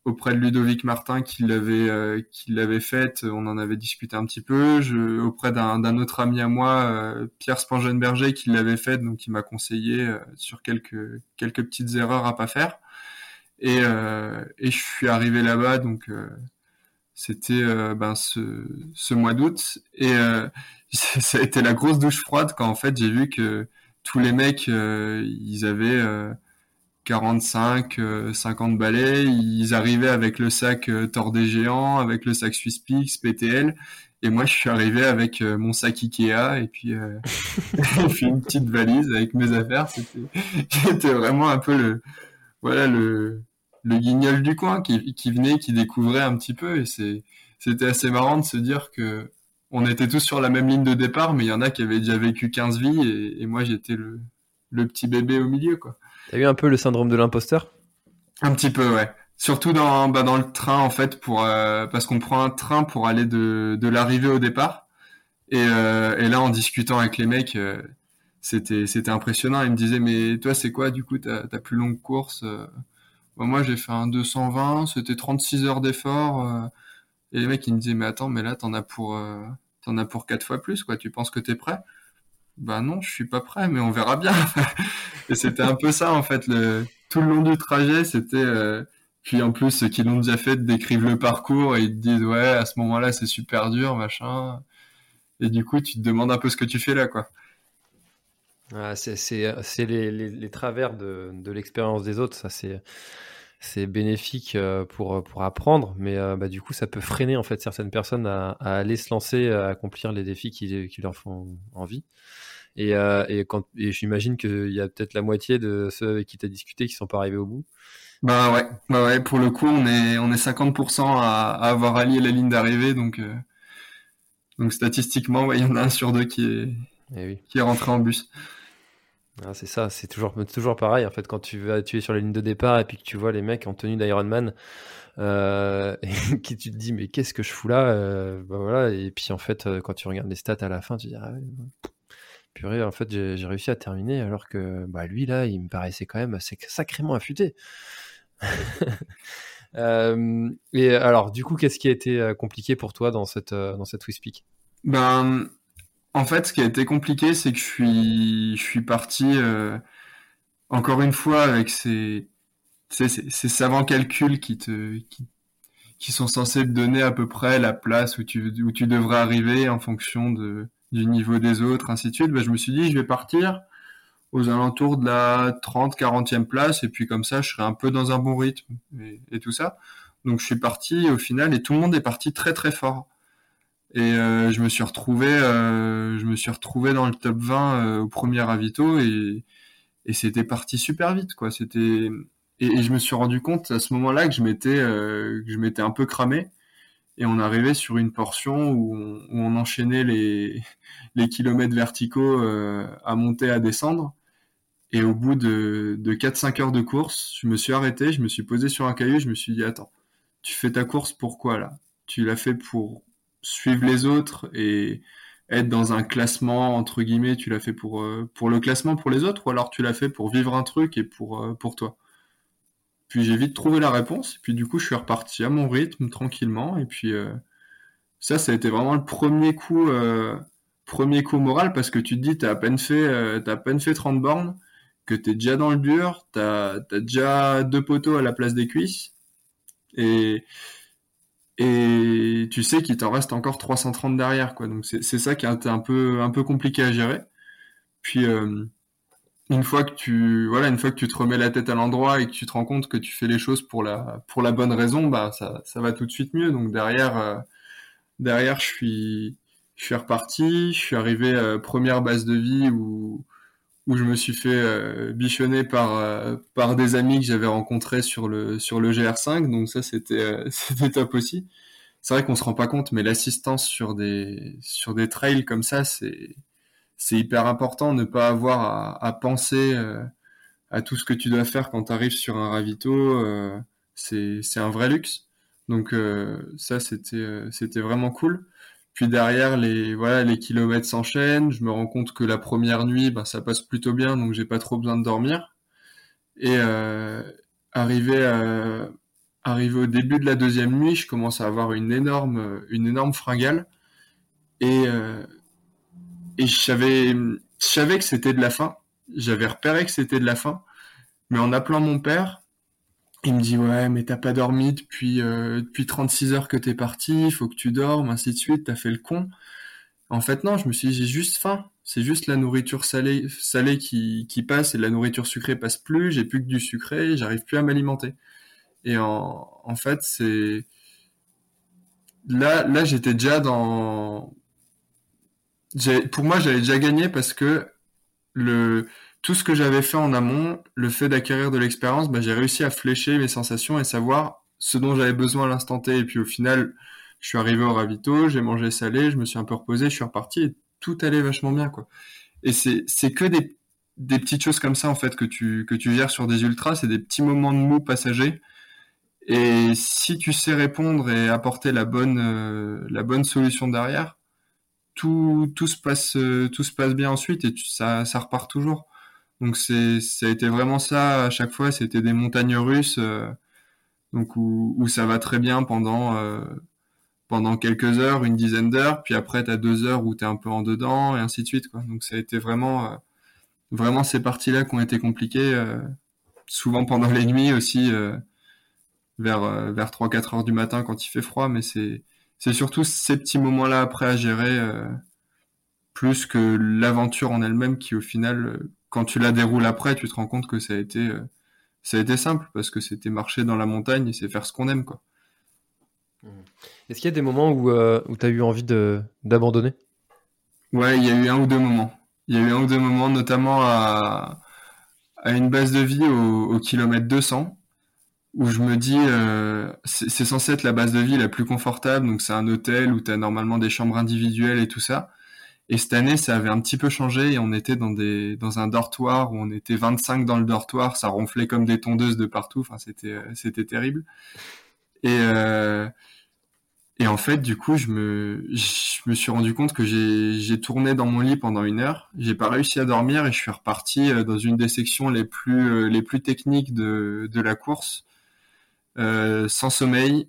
[SPEAKER 3] auprès de Ludovic Martin qui l'avait euh, qui l'avait faite. On en avait discuté un petit peu. Je, auprès d'un autre ami à moi, euh, Pierre Spangenberger, qui l'avait faite, donc il m'a conseillé sur quelques quelques petites erreurs à pas faire. Et, et je suis arrivé là-bas, donc c'était ben ce, ce mois d'août et ça a été la grosse douche froide quand en fait j'ai vu que tous les mecs euh, ils avaient 45, euh, 50 euh, balais, ils arrivaient avec le sac Tord des géants, avec le sac Swiss Peaks, PTL, et moi je suis arrivé avec mon sac Ikea et puis, et puis une petite valise avec mes affaires. C'était, vraiment un peu le, voilà le, le guignol du coin qui, qui venait, qui découvrait un petit peu. Et c'était assez marrant de se dire que on était tous sur la même ligne de départ, mais il y en a qui avaient déjà vécu 15 vies et, et moi j'étais le, le petit bébé au milieu, quoi.
[SPEAKER 2] T'as eu un peu le syndrome de l'imposteur?
[SPEAKER 3] Un petit peu, ouais. Surtout dans, bah, dans le train, en fait, pour, euh, parce qu'on prend un train pour aller de, de l'arrivée au départ. Et, euh, et là, en discutant avec les mecs, euh, c'était, c'était impressionnant. Ils me disaient, mais toi, c'est quoi, du coup, ta, ta plus longue course Moi, j'ai fait un 220, c'était 36 heures d'effort. euh. et les mecs, ils me disaient, mais attends, mais là, t'en as pour, euh, t'en as pour quatre fois plus, quoi. Tu penses que t'es prêt? Bah non, je suis pas prêt, mais on verra bien. et c'était un peu ça, en fait, le, tout le long du trajet, c'était, euh, puis en plus, ceux qui l'ont déjà fait décrivent le parcours et ils te disent ouais, à ce moment-là, c'est super dur, machin. Et du coup, tu te demandes un peu ce que tu fais là, quoi.
[SPEAKER 2] Ah, c'est les, les- les travers de, de l'expérience des autres, ça c'est c'est bénéfique euh, pour, pour apprendre, mais euh, bah, du coup ça peut freiner en fait certaines personnes à, à aller se lancer, à accomplir les défis qui, qui leur font envie. Et, euh, et, quand, et j'imagine qu'il y a peut-être la moitié de ceux avec qui tu as discuté qui sont pas arrivés au bout.
[SPEAKER 3] Bah ouais, bah ouais, pour le coup, on est, on est 50% à, à avoir allié la ligne d'arrivée, donc, euh, donc statistiquement, ouais, il y en a un sur deux qui est,
[SPEAKER 2] Et oui.
[SPEAKER 3] qui est rentré en bus.
[SPEAKER 2] Ah, c'est ça, c'est toujours, pareil en fait quand tu es sur la ligne de départ et puis que tu vois les mecs en tenue d'Ironman euh, et qui tu te dis mais qu'est-ce que je fous là euh, bah voilà et puis en fait euh, quand tu regardes les stats à la fin tu te dis ah, purée en fait j'ai réussi à terminer alors que bah lui là il me paraissait quand même sacrément affûté. Euh, et alors du coup qu'est-ce qui a été compliqué pour toi dans cette dans cette
[SPEAKER 3] Ben, en fait, ce qui a été compliqué, c'est que je suis, parti euh, encore une fois avec ces, savants calculs qui sont censés te donner à peu près la place où tu, où tu devrais arriver en fonction du niveau des autres, ainsi de suite. Ben, je me suis dit, je vais partir aux alentours de la 30, 40e place, et puis comme ça, je serai un peu dans un bon rythme et tout ça. Donc, je suis parti au final, et tout le monde est parti très très fort. Et euh, je me suis retrouvé, euh, je me suis retrouvé dans le top 20 euh, au premier ravito et, c'était parti super vite quoi. C'était et, je me suis rendu compte à ce moment-là que je m'étais que je m'étais un peu cramé. Et on arrivait sur une portion où on, où enchaînait les les kilomètres verticaux à monter à descendre. Et au bout de de 4-5 heures de course, je me suis arrêté, je me suis posé sur un caillou, je me suis dit attends, tu fais ta course pourquoi là? Tu l'as fait pour suivre les autres et être dans un classement entre guillemets, tu l'as fait pour euh, pour le classement pour les autres ou alors tu l'as fait pour vivre un truc et pour euh, pour toi? Puis j'ai vite trouvé la réponse et puis du coup je suis reparti à mon rythme tranquillement et puis euh, ça ça a été vraiment le premier coup premier coup moral parce que tu te dis t'as à peine fait t'as à peine fait 30 bornes que t'es déjà dans le dur, t'as t'as déjà deux poteaux à la place des cuisses et et tu sais qu'il t'en reste encore 330 derrière, quoi. Donc c'est ça qui a été un peu un peu compliqué à gérer. Puis euh, une fois que tu voilà, une fois que tu te remets la tête à l'endroit et que tu te rends compte que tu fais les choses pour la pour la bonne raison, bah ça ça va tout de suite mieux. Donc derrière euh, derrière je suis je suis reparti, je suis arrivé euh, première base de vie où où je me suis fait euh, bichonner par euh, par des amis que j'avais rencontrés sur le sur le GR5 donc ça c'était euh, c'était top aussi. C'est vrai qu'on se rend pas compte mais l'assistance sur des sur des trails comme ça c'est c'est hyper important. Ne pas avoir à, penser euh, à tout ce que tu dois faire quand tu arrives sur un ravito euh, c'est c'est un vrai luxe. Donc ça c'était c'était vraiment cool puis derrière, les, voilà, les kilomètres s'enchaînent. Je me rends compte que la première nuit, bah, ça passe plutôt bien, donc j'ai pas trop besoin de dormir. Et euh, arrivé, à- arrivé au début de la deuxième nuit, je commence à avoir une énorme, fringale. Et, euh, et je savais, je savais que c'était de la fin. J'avais repéré que c'était de la fin. Mais en appelant mon père, il me dit ouais mais t'as pas dormi depuis euh, depuis 36 heures que t'es parti, il faut que tu dormes, ainsi de suite, t'as fait le con. En fait non, je me suis dit j'ai juste faim. C'est juste la nourriture salée salée qui, qui passe et la nourriture sucrée passe plus, j'ai plus que du sucré, j'arrive plus à m'alimenter. Et en, en fait c'est là là j'étais déjà dans pour moi j'avais déjà gagné parce que le tout ce que j'avais fait en amont, le fait d'acquérir de l'expérience, bah, j'ai réussi à flécher mes sensations et savoir ce dont j'avais besoin à l'instant T. Et puis au final, je suis arrivé au ravito, j'ai mangé salé, je me suis un peu reposé, je suis reparti et tout allait vachement bien, quoi. Et c'est, que des, petites choses comme ça, en fait, que tu, que tu gères sur des ultras, c'est des petits moments de mou passagers. Et si tu sais répondre et apporter la bonne, euh, la bonne solution derrière, tout, tout se passe, euh, tout se passe bien ensuite et ça, ça repart toujours. Donc c'est, ça a été vraiment ça à chaque fois. C'était des montagnes russes, euh, donc où, où, ça va très bien pendant, pendant quelques heures, une dizaine d'heures, puis après t'as deux heures où t'es un peu en dedans et ainsi de suite quoi. Donc ça a été vraiment euh, vraiment ces parties-là qui ont été compliquées, euh, souvent pendant les nuits aussi euh, vers vers trois quatre heures du matin quand il fait froid, mais c'est c'est surtout ces petits moments-là après à gérer plus que l'aventure en elle-même qui au final quand tu la déroules après, tu te rends compte que ça a été ça a été simple parce que c'était marcher dans la montagne et c'est faire ce qu'on aime quoi.
[SPEAKER 2] Mmh. Est-ce qu'il y a des moments où, euh, où tu as eu envie d'abandonner?
[SPEAKER 3] Ouais, il y a eu un ou deux moments. Il y a eu un ou deux moments, notamment à, à une base de vie au, au kilomètre 200, où je me dis, euh, c'est censé être la base de vie la plus confortable, donc c'est un hôtel où tu as normalement des chambres individuelles et tout ça. Et cette année, ça avait un petit peu changé et on était dans des dans un dortoir où on était 25 dans le dortoir, ça ronflait comme des tondeuses de partout. Enfin, c'était terrible. Et euh, et en fait, du coup, je me, suis rendu compte que j'ai tourné dans mon lit pendant une heure. J'ai pas réussi à dormir et je suis reparti euh, dans une des sections les plus, euh, techniques de, la course, euh, sans sommeil.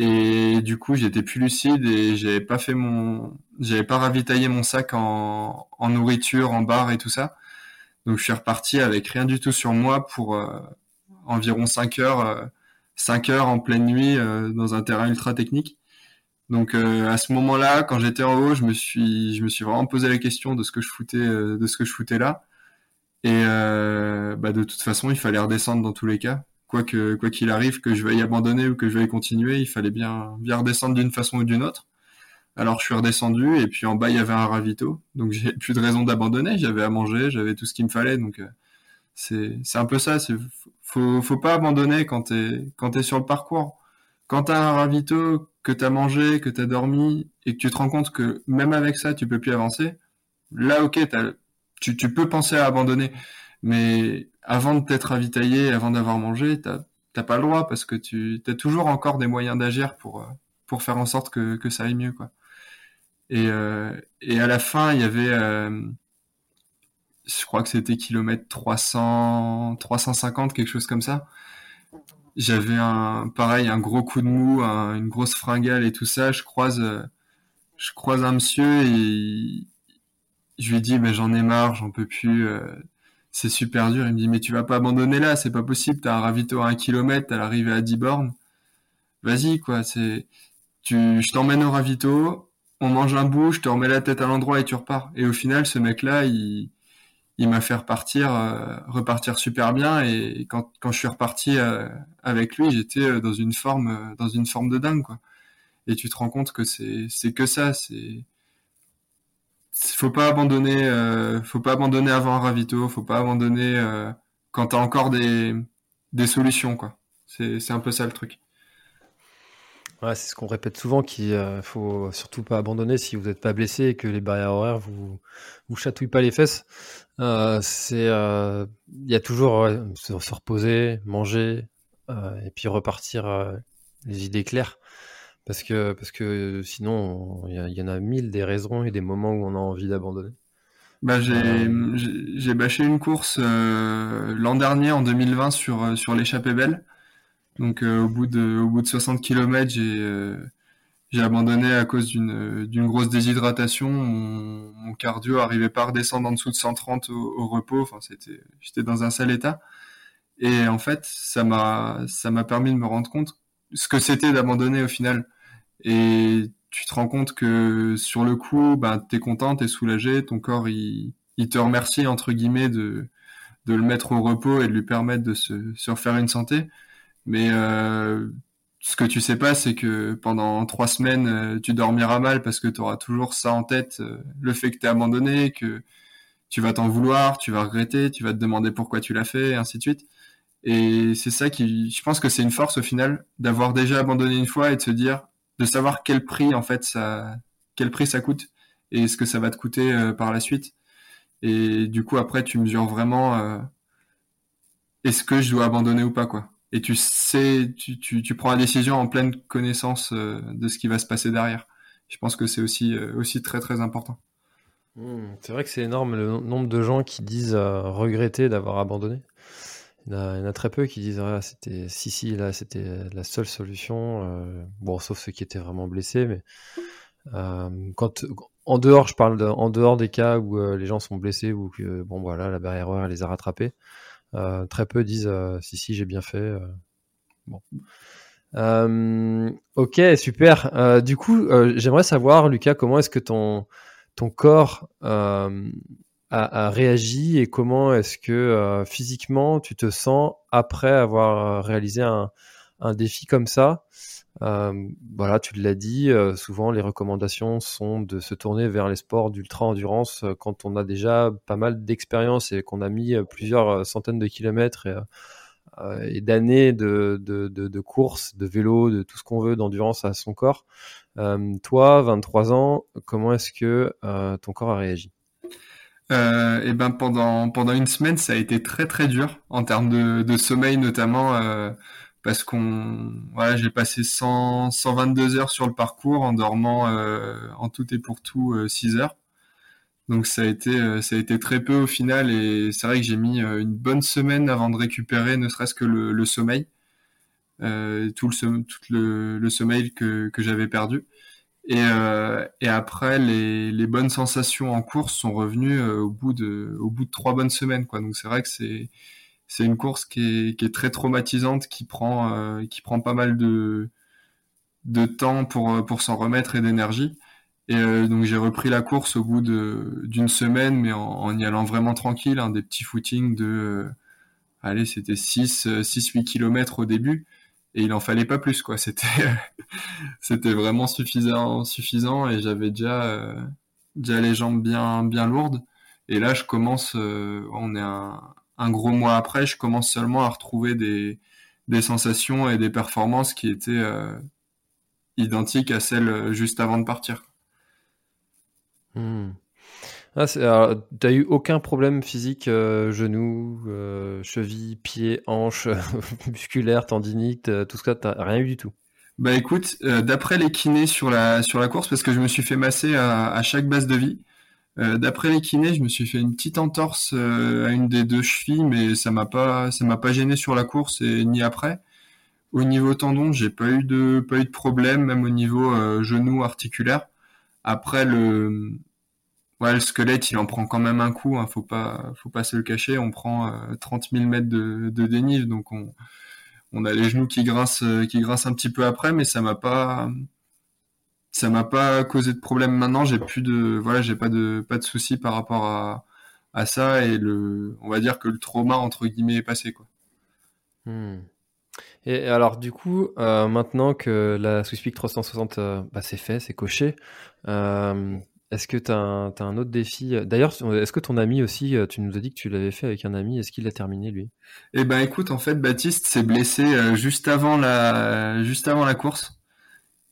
[SPEAKER 3] Et du coup, j'étais plus lucide et j'avais pas fait mon, j'avais pas ravitaillé mon sac en, en nourriture, en bar et tout ça. Donc, je suis reparti avec rien du tout sur moi pour euh, environ 5 heures, 5 heures en pleine nuit dans un terrain ultra technique. Donc euh, à ce moment-là, quand j'étais en haut, je me suis, je me suis vraiment posé la question de ce que je foutais, euh, de ce que je foutais là. Et euh, bah, de toute façon, il fallait redescendre dans tous les cas. Quoi que, quoi qu'il arrive, que je veuille abandonner ou que je veuille continuer, il fallait bien, bien redescendre d'une façon ou d'une autre. Alors je suis redescendu et puis en bas il y avait un ravito, donc j'ai plus de raison d'abandonner. J'avais à manger, j'avais tout ce qu'il me fallait, donc c'est, c'est un peu ça. Faut, faut pas abandonner quand t'es, quand t'es sur le parcours. Quand t'as un ravito que tu as mangé, que tu as dormi, et que tu te rends compte que même avec ça, tu peux plus avancer, là, ok, tu, tu, peux penser à abandonner. Mais avant de t'être ravitaillé, avant d'avoir mangé, t'as pas le droit parce que tu as toujours encore des moyens d'agir pour, pour faire en sorte que, que ça aille mieux. Quoi. Et, euh, et à la fin, il y avait, euh, je crois que c'était kilomètre 300, 350, quelque chose comme ça. J'avais un, pareil, un gros coup de mou, une grosse fringale et tout ça. Je croise, euh, je croise un monsieur et je lui dis, mais j'en ai marre, j'en peux plus. Euh, c'est super dur. Il me dit, mais tu vas pas abandonner là, c'est pas possible. T'as un ravito à un kilomètre, t'as l'arrivée à 10 bornes. Vas-y, quoi. C'est, tu, je t'emmène au ravito, on mange un bout, je te remets la tête à l'endroit et tu repars. Et au final, ce mec-là, il, il m'a fait repartir, euh, repartir super bien. Et quand, quand je suis reparti euh, avec lui, j'étais euh, dans une forme, dans une forme de dingue, quoi. Et tu te rends compte que c'est, c'est que ça. C'est, faut pas abandonner, faut pas abandonner avant un ravito, faut pas abandonner quand t'as encore des, des solutions, quoi. C'est, un peu ça le truc.
[SPEAKER 2] Ouais, c'est ce qu'on répète souvent qu'il euh, faut surtout pas abandonner si vous n'êtes pas blessé et que les barrières horaires vous vous chatouillent pas les fesses. Euh, c'est euh, il y a toujours se, reposer, manger euh, et puis repartir euh, les idées claires parce que parce que sinon il y, y, en a mille des raisons et des moments où on a envie d'abandonner.
[SPEAKER 3] Bah j'ai j'ai bâché une course l'an dernier en 2020 sur sur l'échappée belle. Donc euh, au bout de au bout de 60 km, j'ai euh, abandonné à cause d'une grosse déshydratation. Mon, mon, cardio arrivait pas à redescendre en dessous de 130 au, repos. Enfin, j'étais dans un sale état. Et en fait, ça m'a ça m'a permis de me rendre compte ce que c'était d'abandonner au final. Et tu te rends compte que sur le coup, ben t'es content, t'es soulagé, ton corps il il te remercie entre guillemets de de le mettre au repos et de lui permettre de se, se refaire une santé. Mais euh, ce que tu sais pas, c'est que pendant trois semaines, euh, tu dormiras mal parce que tu auras toujours ça en tête, euh, le fait que tu es abandonné, que tu vas t'en vouloir, tu vas regretter, tu vas te demander pourquoi tu l'as fait, et ainsi de suite. Et c'est ça qui, je pense que c'est une force au final d'avoir déjà abandonné une fois et de se dire, de savoir quel prix en fait ça, quel prix ça coûte et ce que ça va te coûter euh, par la suite. Et du coup après tu mesures vraiment euh, est-ce que je dois abandonner ou pas quoi. Et tu sais, tu, tu, prends la décision en pleine connaissance euh, de ce qui va se passer derrière. Je pense que c'est aussi aussi très très important.
[SPEAKER 2] Mmh, c'est vrai que c'est énorme le nombre de gens qui disent regretter d'avoir abandonné. Il y, en a, très peu qui disent ah, c'était si si là c'était la seule solution. Euh, bon, sauf ceux qui étaient vraiment blessés, mais euh, quand en dehors, je parle en dehors des cas où euh, les gens sont blessés ou que bon voilà la barrière elle les a rattrapés. très peu disent si si j'ai bien fait. bon. ok, super. du coup, j'aimerais savoir, Lucas, comment est-ce que ton ton corps a, réagi et comment est-ce que euh, physiquement tu te sens après avoir euh, réalisé un, un défi comme ça? Euh, Voilà, tu l'as dit, euh, souvent les recommandations sont de se tourner vers les sports d'ultra-endurance quand on a déjà pas mal d'expérience et qu'on a mis plusieurs centaines de kilomètres et, et d'années de, de, de, de course, de vélo, de tout ce qu'on veut d'endurance à son corps. toi, 23 ans, comment est-ce que ton corps a réagi?
[SPEAKER 3] Euh, et ben pendant pendant une semaine, ça a été très très dur en termes de, sommeil notamment euh, parce qu'on voilà, j'ai passé 100 122 heures sur le parcours en dormant euh, en tout et pour tout 6 heures. Donc ça a été ça a été très peu au final et c'est vrai que j'ai mis une bonne semaine avant de récupérer ne serait-ce que le, le sommeil. tout le tout le, le sommeil que que j'avais perdu. Et, euh, et après, les, les, bonnes sensations en course sont revenues euh, au bout de au bout de trois bonnes semaines, quoi. Donc c'est vrai que c'est une course qui est, qui est très traumatisante, qui prend euh, qui prend pas mal de de temps pour pour s'en remettre et d'énergie. Et euh, donc j'ai repris la course au bout d'une semaine, mais en, en, y allant vraiment tranquille, hein, des petits footings de euh, allez c'était 6 6 8 km au début et il en fallait pas plus quoi. C'était c'était vraiment suffisant suffisant. Et j'avais déjà euh, déjà les jambes bien bien lourdes. Et là je commence euh, on est un, gros mois après je commence seulement à retrouver des des sensations et des performances qui étaient euh, identiques à celles juste avant de partir.
[SPEAKER 2] Mmh. Ah, t'as eu aucun problème physique, euh, genou, euh, cheville, pied, hanche, musculaire, tendinite, euh, tout ça, t'as rien eu du tout?
[SPEAKER 3] Bah écoute, d'après les kinés sur la sur la course, parce que je me suis fait masser à, chaque base de vie. d'après les kinés, je me suis fait une petite entorse à une des deux chevilles, mais ça m'a pas ça m'a pas gêné sur la course et ni après. Au niveau tendon, j'ai pas eu de pas eu de problème, même au niveau genou articulaire. Après le le squelette, il en prend quand même un coup. Hein, faut pas, faut pas se le cacher. On prend euh, 30 000 mètres de, de donc on, on a les genoux qui grincent, euh, qui un petit peu après, mais ça m'a pas, ça m'a pas causé de problème. Maintenant, j'ai plus de, voilà, j'ai pas de, pas de soucis par rapport à, à ça et le, on va dire que le trauma entre guillemets est passé, quoi.
[SPEAKER 2] Hmm. Et alors du coup, euh, maintenant que la Swisspeak 360 euh, bah, c'est fait, c'est coché, euh, est-ce que tu as, un autre défi D'ailleurs, est-ce que ton ami aussi, euh, tu nous as dit que tu l'avais fait avec un ami, est-ce qu'il l'a terminé lui?
[SPEAKER 3] Eh ben écoute, en fait, Baptiste s'est blessé euh, juste avant la juste avant la course.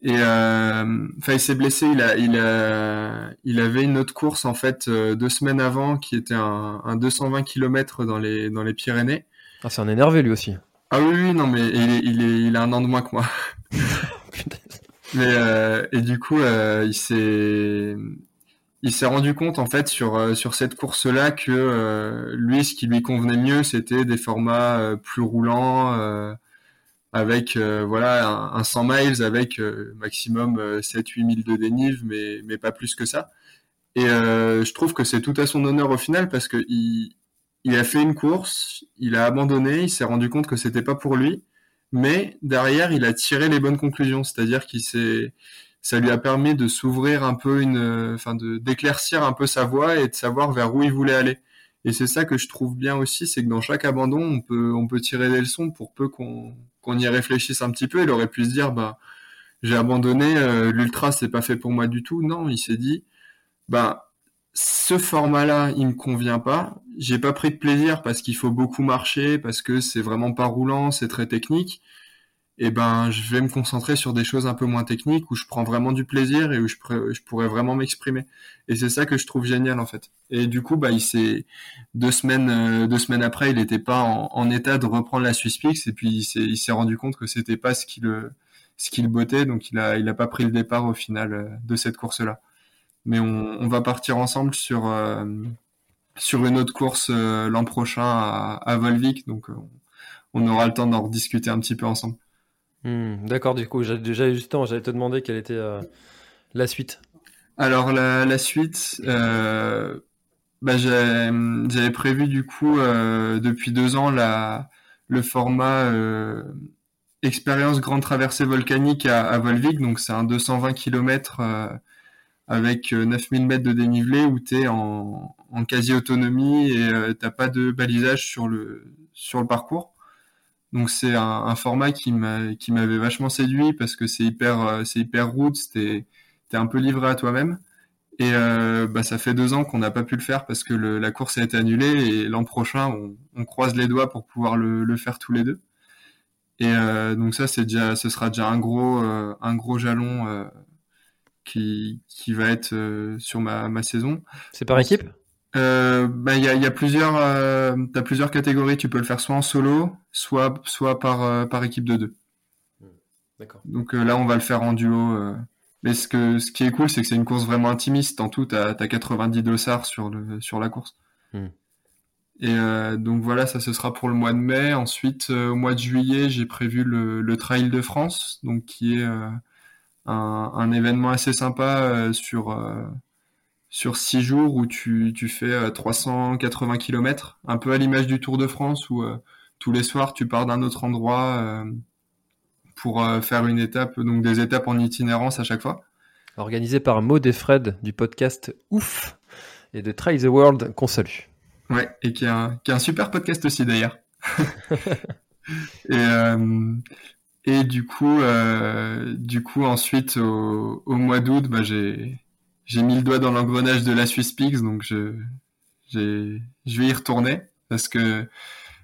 [SPEAKER 3] Et euh, enfin, il s'est blessé. Il a, il a, il avait une autre course en fait deux semaines avant, qui était un, un 220 km dans les dans les Pyrénées.
[SPEAKER 2] Ah, c'est un énervé lui aussi.
[SPEAKER 3] Ah oui, oui, non, mais il, est, il, est, il a un an de moins que moi. mais et du coup, il s'est il s'est rendu compte en fait sur euh, sur cette course-là que euh, lui, ce qui lui convenait mieux, c'était des formats euh, plus roulants, avec voilà un, 100 miles avec maximum 7-8 milles de dénive, mais mais pas plus que ça. Et je trouve que c'est tout à son honneur au final parce que il, il a fait une course, il a abandonné, il s'est rendu compte que c'était pas pour lui, mais derrière il a tiré les bonnes conclusions, c'est-à-dire qu'il s'est ça lui a permis de s'ouvrir un peu une, enfin de d'éclaircir un peu sa voie et de savoir vers où il voulait aller. Et c'est ça que je trouve bien aussi, c'est que dans chaque abandon, on peut on peut tirer des leçons pour peu qu'on qu'on y réfléchisse un petit peu. Il aurait pu se dire, bah j'ai abandonné, euh, l'ultra c'est pas fait pour moi du tout. Non, il s'est dit, bah ce format-là, il me convient pas. J'ai pas pris de plaisir parce qu'il faut beaucoup marcher, parce que c'est vraiment pas roulant, c'est très technique. Eh ben, je vais me concentrer sur des choses un peu moins techniques où je prends vraiment du plaisir et où je, pourrais vraiment m'exprimer. Et c'est ça que je trouve génial en fait. Et du coup, bah, il s'est deux semaines, euh, deux semaines après, il n'était pas en, état de reprendre la Swiss Pix et puis il s'est rendu compte que c'était pas ce qui ce qui le bottait, donc il a il a pas pris le départ au final euh, de cette course-là mais on, va partir ensemble sur euh, sur une autre course euh, l'an prochain à, à, Volvic, donc on aura le temps d'en rediscuter un petit peu ensemble.
[SPEAKER 2] Hmm, d'accord, du coup, déjà justement, j'allais te demander quelle était la suite.
[SPEAKER 3] Alors la, suite, bah, j'avais prévu du coup depuis deux ans la, le format expérience grande traversée volcanique à, Volvic, donc c'est un 220 km avec 9000 euh, mètres de dénivelé où tu es en, en quasi-autonomie et euh, t'as pas de balisage sur le, sur le parcours. Donc c'est un, un, format qui m'avait vachement séduit parce que c'est hyper euh, c'est hyper route, t'es es un peu livré à toi-même. Et euh, bah, ça fait deux ans qu'on n'a pas pu le faire parce que le, la course a été annulée et l'an prochain on, on, croise les doigts pour pouvoir le, le faire tous les deux. Et euh, donc ça c'est déjà ce sera déjà un gros un gros jalon qui, qui va être sur ma, ma saison.
[SPEAKER 2] C'est par équipe?
[SPEAKER 3] Euh, bah, il y, a, y a plusieurs euh, as plusieurs catégories. Tu peux le faire soit en solo soit soit par euh, par équipe de deux. D'accord. Donc là on va le faire en duo mais ce que ce qui est cool c'est que c'est une course vraiment intimiste. En tout t'as as 90 dossards sur le sur la course. Hmm. et donc voilà ça ce sera pour le mois de mai. Ensuite au mois de juillet j'ai prévu le, le trail de France donc qui est un, événement assez sympa euh, sur euh, sur six jours où tu, tu fais 380 euh, km, un peu à l'image du Tour de France où tous les soirs tu pars d'un autre endroit pour faire une étape, donc des étapes en itinérance à chaque fois.
[SPEAKER 2] Organisé par Maud et Fred du podcast Ouf et de Try the World qu'on salue.
[SPEAKER 3] Ouais, et qui est un, qui est un super podcast aussi d'ailleurs. et, et du coup, euh, du coup, ensuite, au, au mois d'août, bah, j'ai, j'ai mis le doigt dans l'engrenage de la Swiss Peaks, donc je, j'ai, je vais y retourner parce que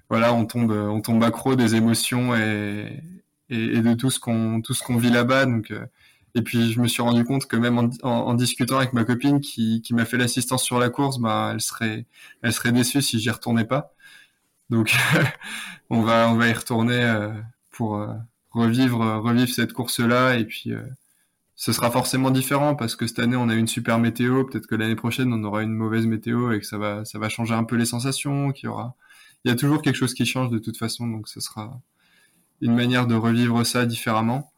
[SPEAKER 3] voilà, on tombe, on tombe accro des émotions et, et, de tout ce qu'on, tout ce qu'on vit là-bas. Donc, euh, et puis je me suis rendu compte que même en, en, discutant avec ma copine qui, qui m'a fait l'assistance sur la course, bah, elle serait, elle serait déçue si j'y retournais pas. Donc, on va, on va y retourner euh, pour revivre, euh, revivre cette course-là. Et puis, ce sera forcément différent parce que cette année, on a une super météo. Peut-être que l'année prochaine, on aura une mauvaise météo et que ça va, ça va changer un peu les sensations. Qu'il y aura, il y a toujours quelque chose qui change de toute façon. Donc, ce sera une manière de revivre ça différemment.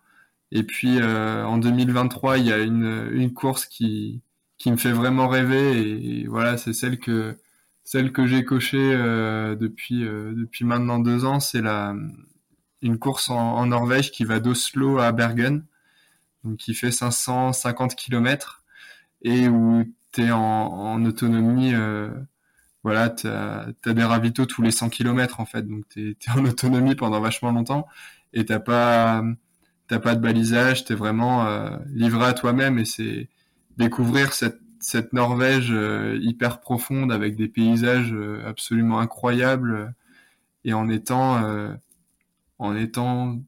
[SPEAKER 3] Et puis, euh, en 2023, il y a une, une course qui, qui me fait vraiment rêver. Et, voilà, c'est celle que, celle que j'ai cochée depuis, depuis maintenant deux ans. C'est la, une course en, Norvège qui va d'Oslo à Bergen, qui fait 550 km et où tu es en, autonomie. Euh, voilà, tu as, des ravitaux tous les 100 km en fait, donc tu es, en autonomie pendant vachement longtemps et t'as pas t'as pas de balisage, tu es vraiment euh, livré à toi-même et c'est découvrir cette, cette Norvège euh, hyper profonde avec des paysages absolument incroyables et en étant en étant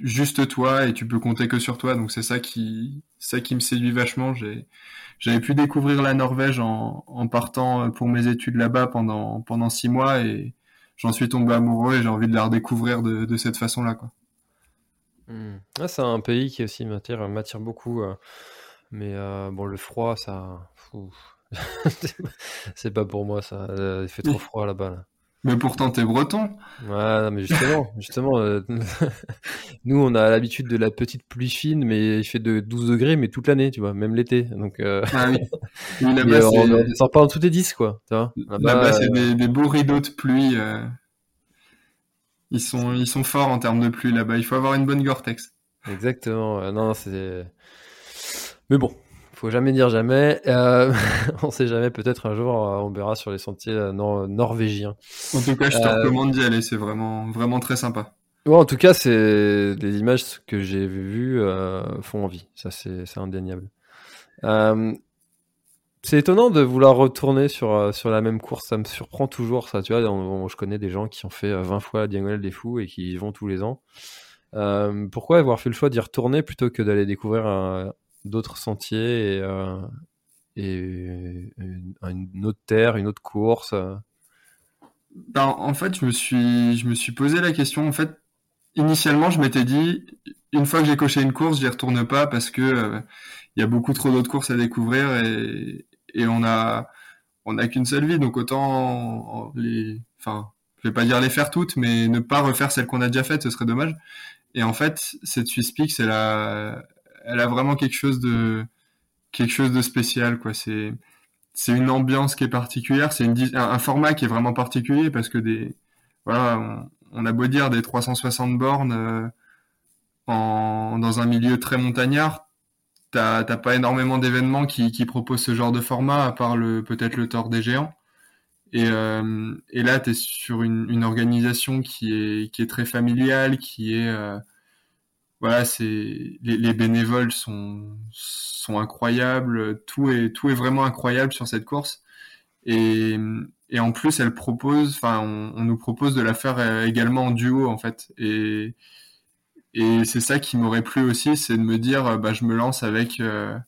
[SPEAKER 3] juste toi et tu peux compter que sur toi. Donc c'est ça qui, ça qui me séduit vachement. J'ai, j'avais pu découvrir la Norvège en, en partant pour mes études là-bas pendant pendant six mois et j'en suis tombé amoureux et j'ai envie de la redécouvrir de, de cette façon-là, quoi.
[SPEAKER 2] Hmm. Ah, c'est un pays qui aussi m'attire, m'attire beaucoup. Euh, mais euh, bon, le froid, ça, c'est pas pour moi, ça. Euh, il fait trop froid là-bas. Là.
[SPEAKER 3] Mais pourtant, t'es breton.
[SPEAKER 2] Ouais, mais justement, justement, euh, nous, on a l'habitude de la petite pluie fine, mais il fait de 12 degrés, mais toute l'année, tu vois, même l'été. Donc, euh... ah oui. là-bas, on ne sort pas en dessous des 10, quoi.
[SPEAKER 3] Là-bas, c'est euh, des, beaux rideaux de pluie. Ils sont, ils sont forts en termes de pluie là-bas. Il faut avoir une bonne Gore-Tex.
[SPEAKER 2] Exactement. Non, c'est. Mais bon, faut jamais dire jamais. Euh, on sait jamais, peut-être un jour euh, on verra sur les sentiers euh, norvégiens.
[SPEAKER 3] En tout cas, je te recommande d'y aller, c'est vraiment, vraiment très sympa.
[SPEAKER 2] Ouais, en tout cas, c'est des images que j'ai vues font envie. Ça, c'est indéniable. c'est étonnant de vouloir retourner sur, euh, sur la même course. Ça me surprend toujours, ça. Tu vois, je connais des gens qui ont fait 20 fois la Diagonale des Fous et qui y vont tous les ans. pourquoi avoir fait le choix d'y retourner plutôt que d'aller découvrir d'autres sentiers et, et une autre terre, une autre course
[SPEAKER 3] ben, en fait, je me suis, je me suis posé la question. En fait, initialement, je m'étais dit, une fois que j'ai coché une course, j'y retourne pas parce que euh, il y a beaucoup trop d'autres courses à découvrir et, et on a, on qu'une seule vie, donc autant les, enfin, je vais pas dire les faire toutes, mais ne pas refaire celles qu'on a déjà faites, ce serait dommage. Et en fait, cette Swiss Peaks, elle a, elle a vraiment quelque chose de, quelque chose de spécial, quoi. C'est, c'est une ambiance qui est particulière, c'est un, format qui est vraiment particulier parce que des voilà, on, a beau dire des 360 bornes euh, en, dans un milieu très montagnard, t'as pas énormément d'événements qui, qui proposent ce genre de format à part le peut-être le tort des géants. Et, euh, et là, tu es sur une, une, organisation qui est, qui est très familiale, qui est euh, voilà, c'est les, les, bénévoles sont incroyables, tout est vraiment incroyable sur cette course. Et, en plus, elle propose, enfin, on, nous propose de la faire euh, également en duo en fait. Et c'est ça qui m'aurait plu aussi, c'est de me dire, euh, bah, je me lance avec euh,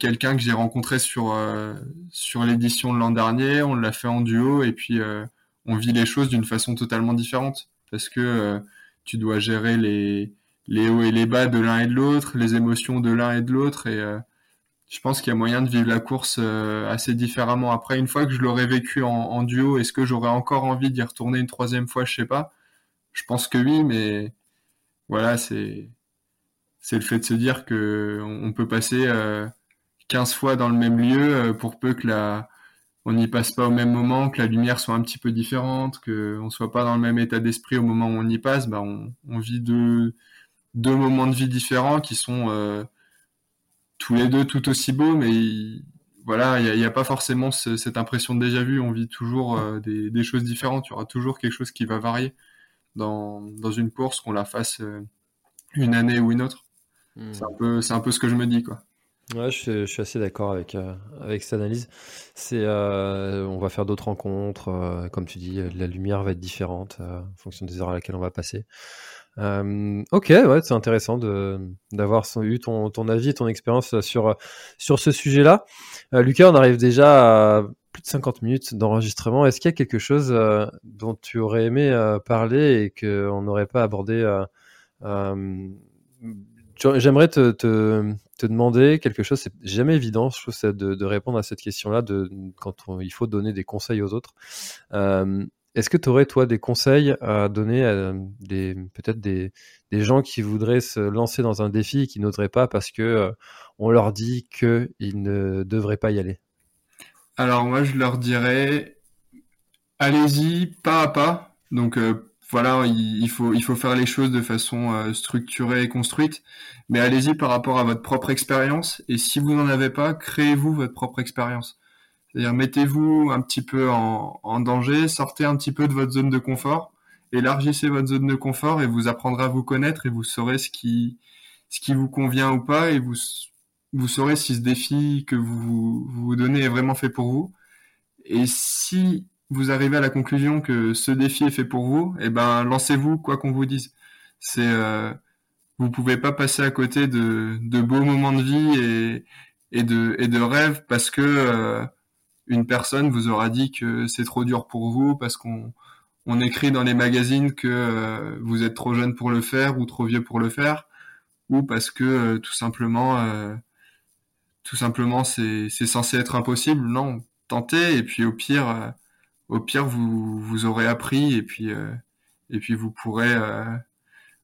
[SPEAKER 3] quelqu'un que j'ai rencontré sur sur l'édition de l'an dernier. On l'a fait en duo et puis on vit les choses d'une façon totalement différente parce que tu dois gérer les les hauts et les bas de l'un et de l'autre, les émotions de l'un et de l'autre. Et euh, je pense qu'il y a moyen de vivre la course euh, assez différemment. Après, une fois que je l'aurais vécu en, duo, est-ce que j'aurais encore envie d'y retourner une troisième fois? Je sais pas. Je pense que oui, mais voilà, c'est c'est le fait de se dire que on peut passer euh, 15 fois dans le même lieu euh, pour peu que la on n'y passe pas au même moment, que la lumière soit un petit peu différente, que on soit pas dans le même état d'esprit au moment où on y passe, bah on, on vit deux deux moments de vie différents qui sont euh, tous les deux tout aussi beaux, mais voilà, il n'y a, pas forcément cette impression de déjà vu. On vit toujours euh, des, choses différentes. Il y aura toujours quelque chose qui va varier dans, dans une course, qu'on la fasse euh, une année ou une autre. Hmm. C'est un peu, c'est un peu ce que je me dis, quoi.
[SPEAKER 2] Ouais, je suis, assez d'accord avec, avec cette analyse. C'est, on va faire d'autres rencontres, comme tu dis, la lumière va être différente en fonction des heures à laquelle on va passer. Euh, ok, ouais, c'est intéressant d'avoir eu ton, ton avis, ton expérience sur sur ce sujet-là. Euh, Lucas, on arrive déjà à plus de 50 minutes d'enregistrement. Est-ce qu'il y a quelque chose euh, dont tu aurais aimé parler et qu'on n'aurait pas abordé J'aimerais te, te, demander quelque chose. C'est jamais évident, je trouve, de, de répondre à cette question-là quand il faut donner des conseils aux autres. Est-ce que tu aurais, toi, des conseils à donner à des, peut-être des, gens qui voudraient se lancer dans un défi et qui n'oseraient pas parce que euh, on leur dit qu'ils ne devraient pas y aller?
[SPEAKER 3] Alors, moi, je leur dirais, allez-y pas à pas. Donc, euh, voilà, il, faut, faire les choses de façon euh, structurée et construite, mais allez-y par rapport à votre propre expérience. Et si vous n'en avez pas, créez-vous votre propre expérience. C'est-à-dire mettez-vous un petit peu en, danger, sortez un petit peu de votre zone de confort, élargissez votre zone de confort et vous apprendrez à vous connaître et vous saurez ce qui, ce qui vous convient ou pas et vous, vous saurez si ce défi que vous vous donnez est vraiment fait pour vous. Et si vous arrivez à la conclusion que ce défi est fait pour vous, eh ben lancez-vous quoi qu'on vous dise. C'est euh, vous pouvez pas passer à côté de, de beaux moments de vie et, et de et de rêves parce que euh, une personne vous aura dit que c'est trop dur pour vous parce qu'on on écrit dans les magazines que euh, vous êtes trop jeune pour le faire ou trop vieux pour le faire, ou parce que euh, tout simplement, euh, tout simplement c'est censé être impossible. Non, tentez et puis au pire, au pire vous vous aurez appris et puis et puis vous pourrez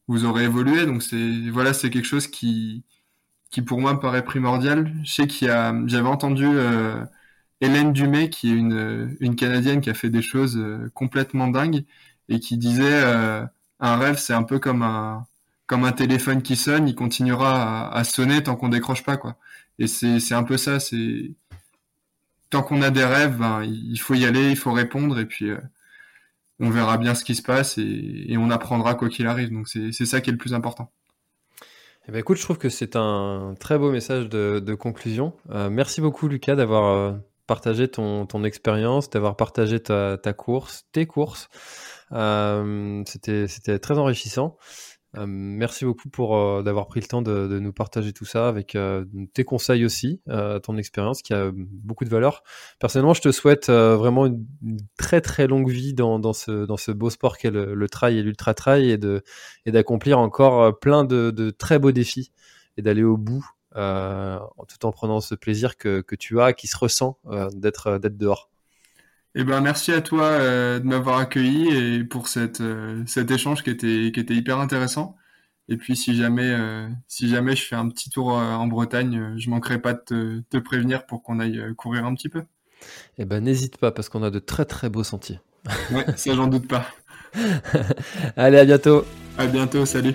[SPEAKER 3] vous aurez évolué. Donc c'est voilà c'est quelque chose qui qui pour moi me paraît primordial. Je sais qu'il y a j'avais entendu Hélène Dumay, qui est une, une Canadienne qui a fait des choses euh, complètement dingues et qui disait euh, un rêve, c'est un peu comme un téléphone qui sonne, il continuera à, sonner tant qu'on décroche pas quoi. Et c'est un peu ça, c'est tant qu'on a des rêves, ben, il faut y aller, il faut répondre et puis euh, on verra bien ce qui se passe et, on apprendra quoi qu'il arrive. Donc c'est ça qui est le plus important.
[SPEAKER 2] Eh ben écoute, je trouve que c'est un très beau message de, conclusion. Euh, merci beaucoup Lucas d'avoir euh, partagé ton, ton expérience, d'avoir partagé ta, ta, course, tes courses. Euh, c'était très enrichissant. Euh, merci beaucoup pour euh, d'avoir pris le temps de, de, nous partager tout ça avec euh, tes conseils aussi, ton expérience qui a beaucoup de valeur. Personnellement, je te souhaite vraiment une, très très longue vie dans, dans, ce, dans ce beau sport qu'est le, le trail et l'ultra trail et de et d'accomplir encore plein de, de, très beaux défis et d'aller au bout tout en prenant ce plaisir que, que tu as, qui se ressent d'être d'être dehors.
[SPEAKER 3] Eh ben, merci à toi euh, de m'avoir accueilli et pour cette, euh, cet échange qui était, qui était hyper intéressant. Et puis, si jamais, euh, si jamais je fais un petit tour en Bretagne, je manquerai pas de te, te prévenir pour qu'on aille courir un petit peu.
[SPEAKER 2] Eh ben, n'hésite pas parce qu'on a de très très beaux sentiers.
[SPEAKER 3] ouais, ça j'en doute pas.
[SPEAKER 2] Allez, à bientôt.
[SPEAKER 3] À bientôt, salut.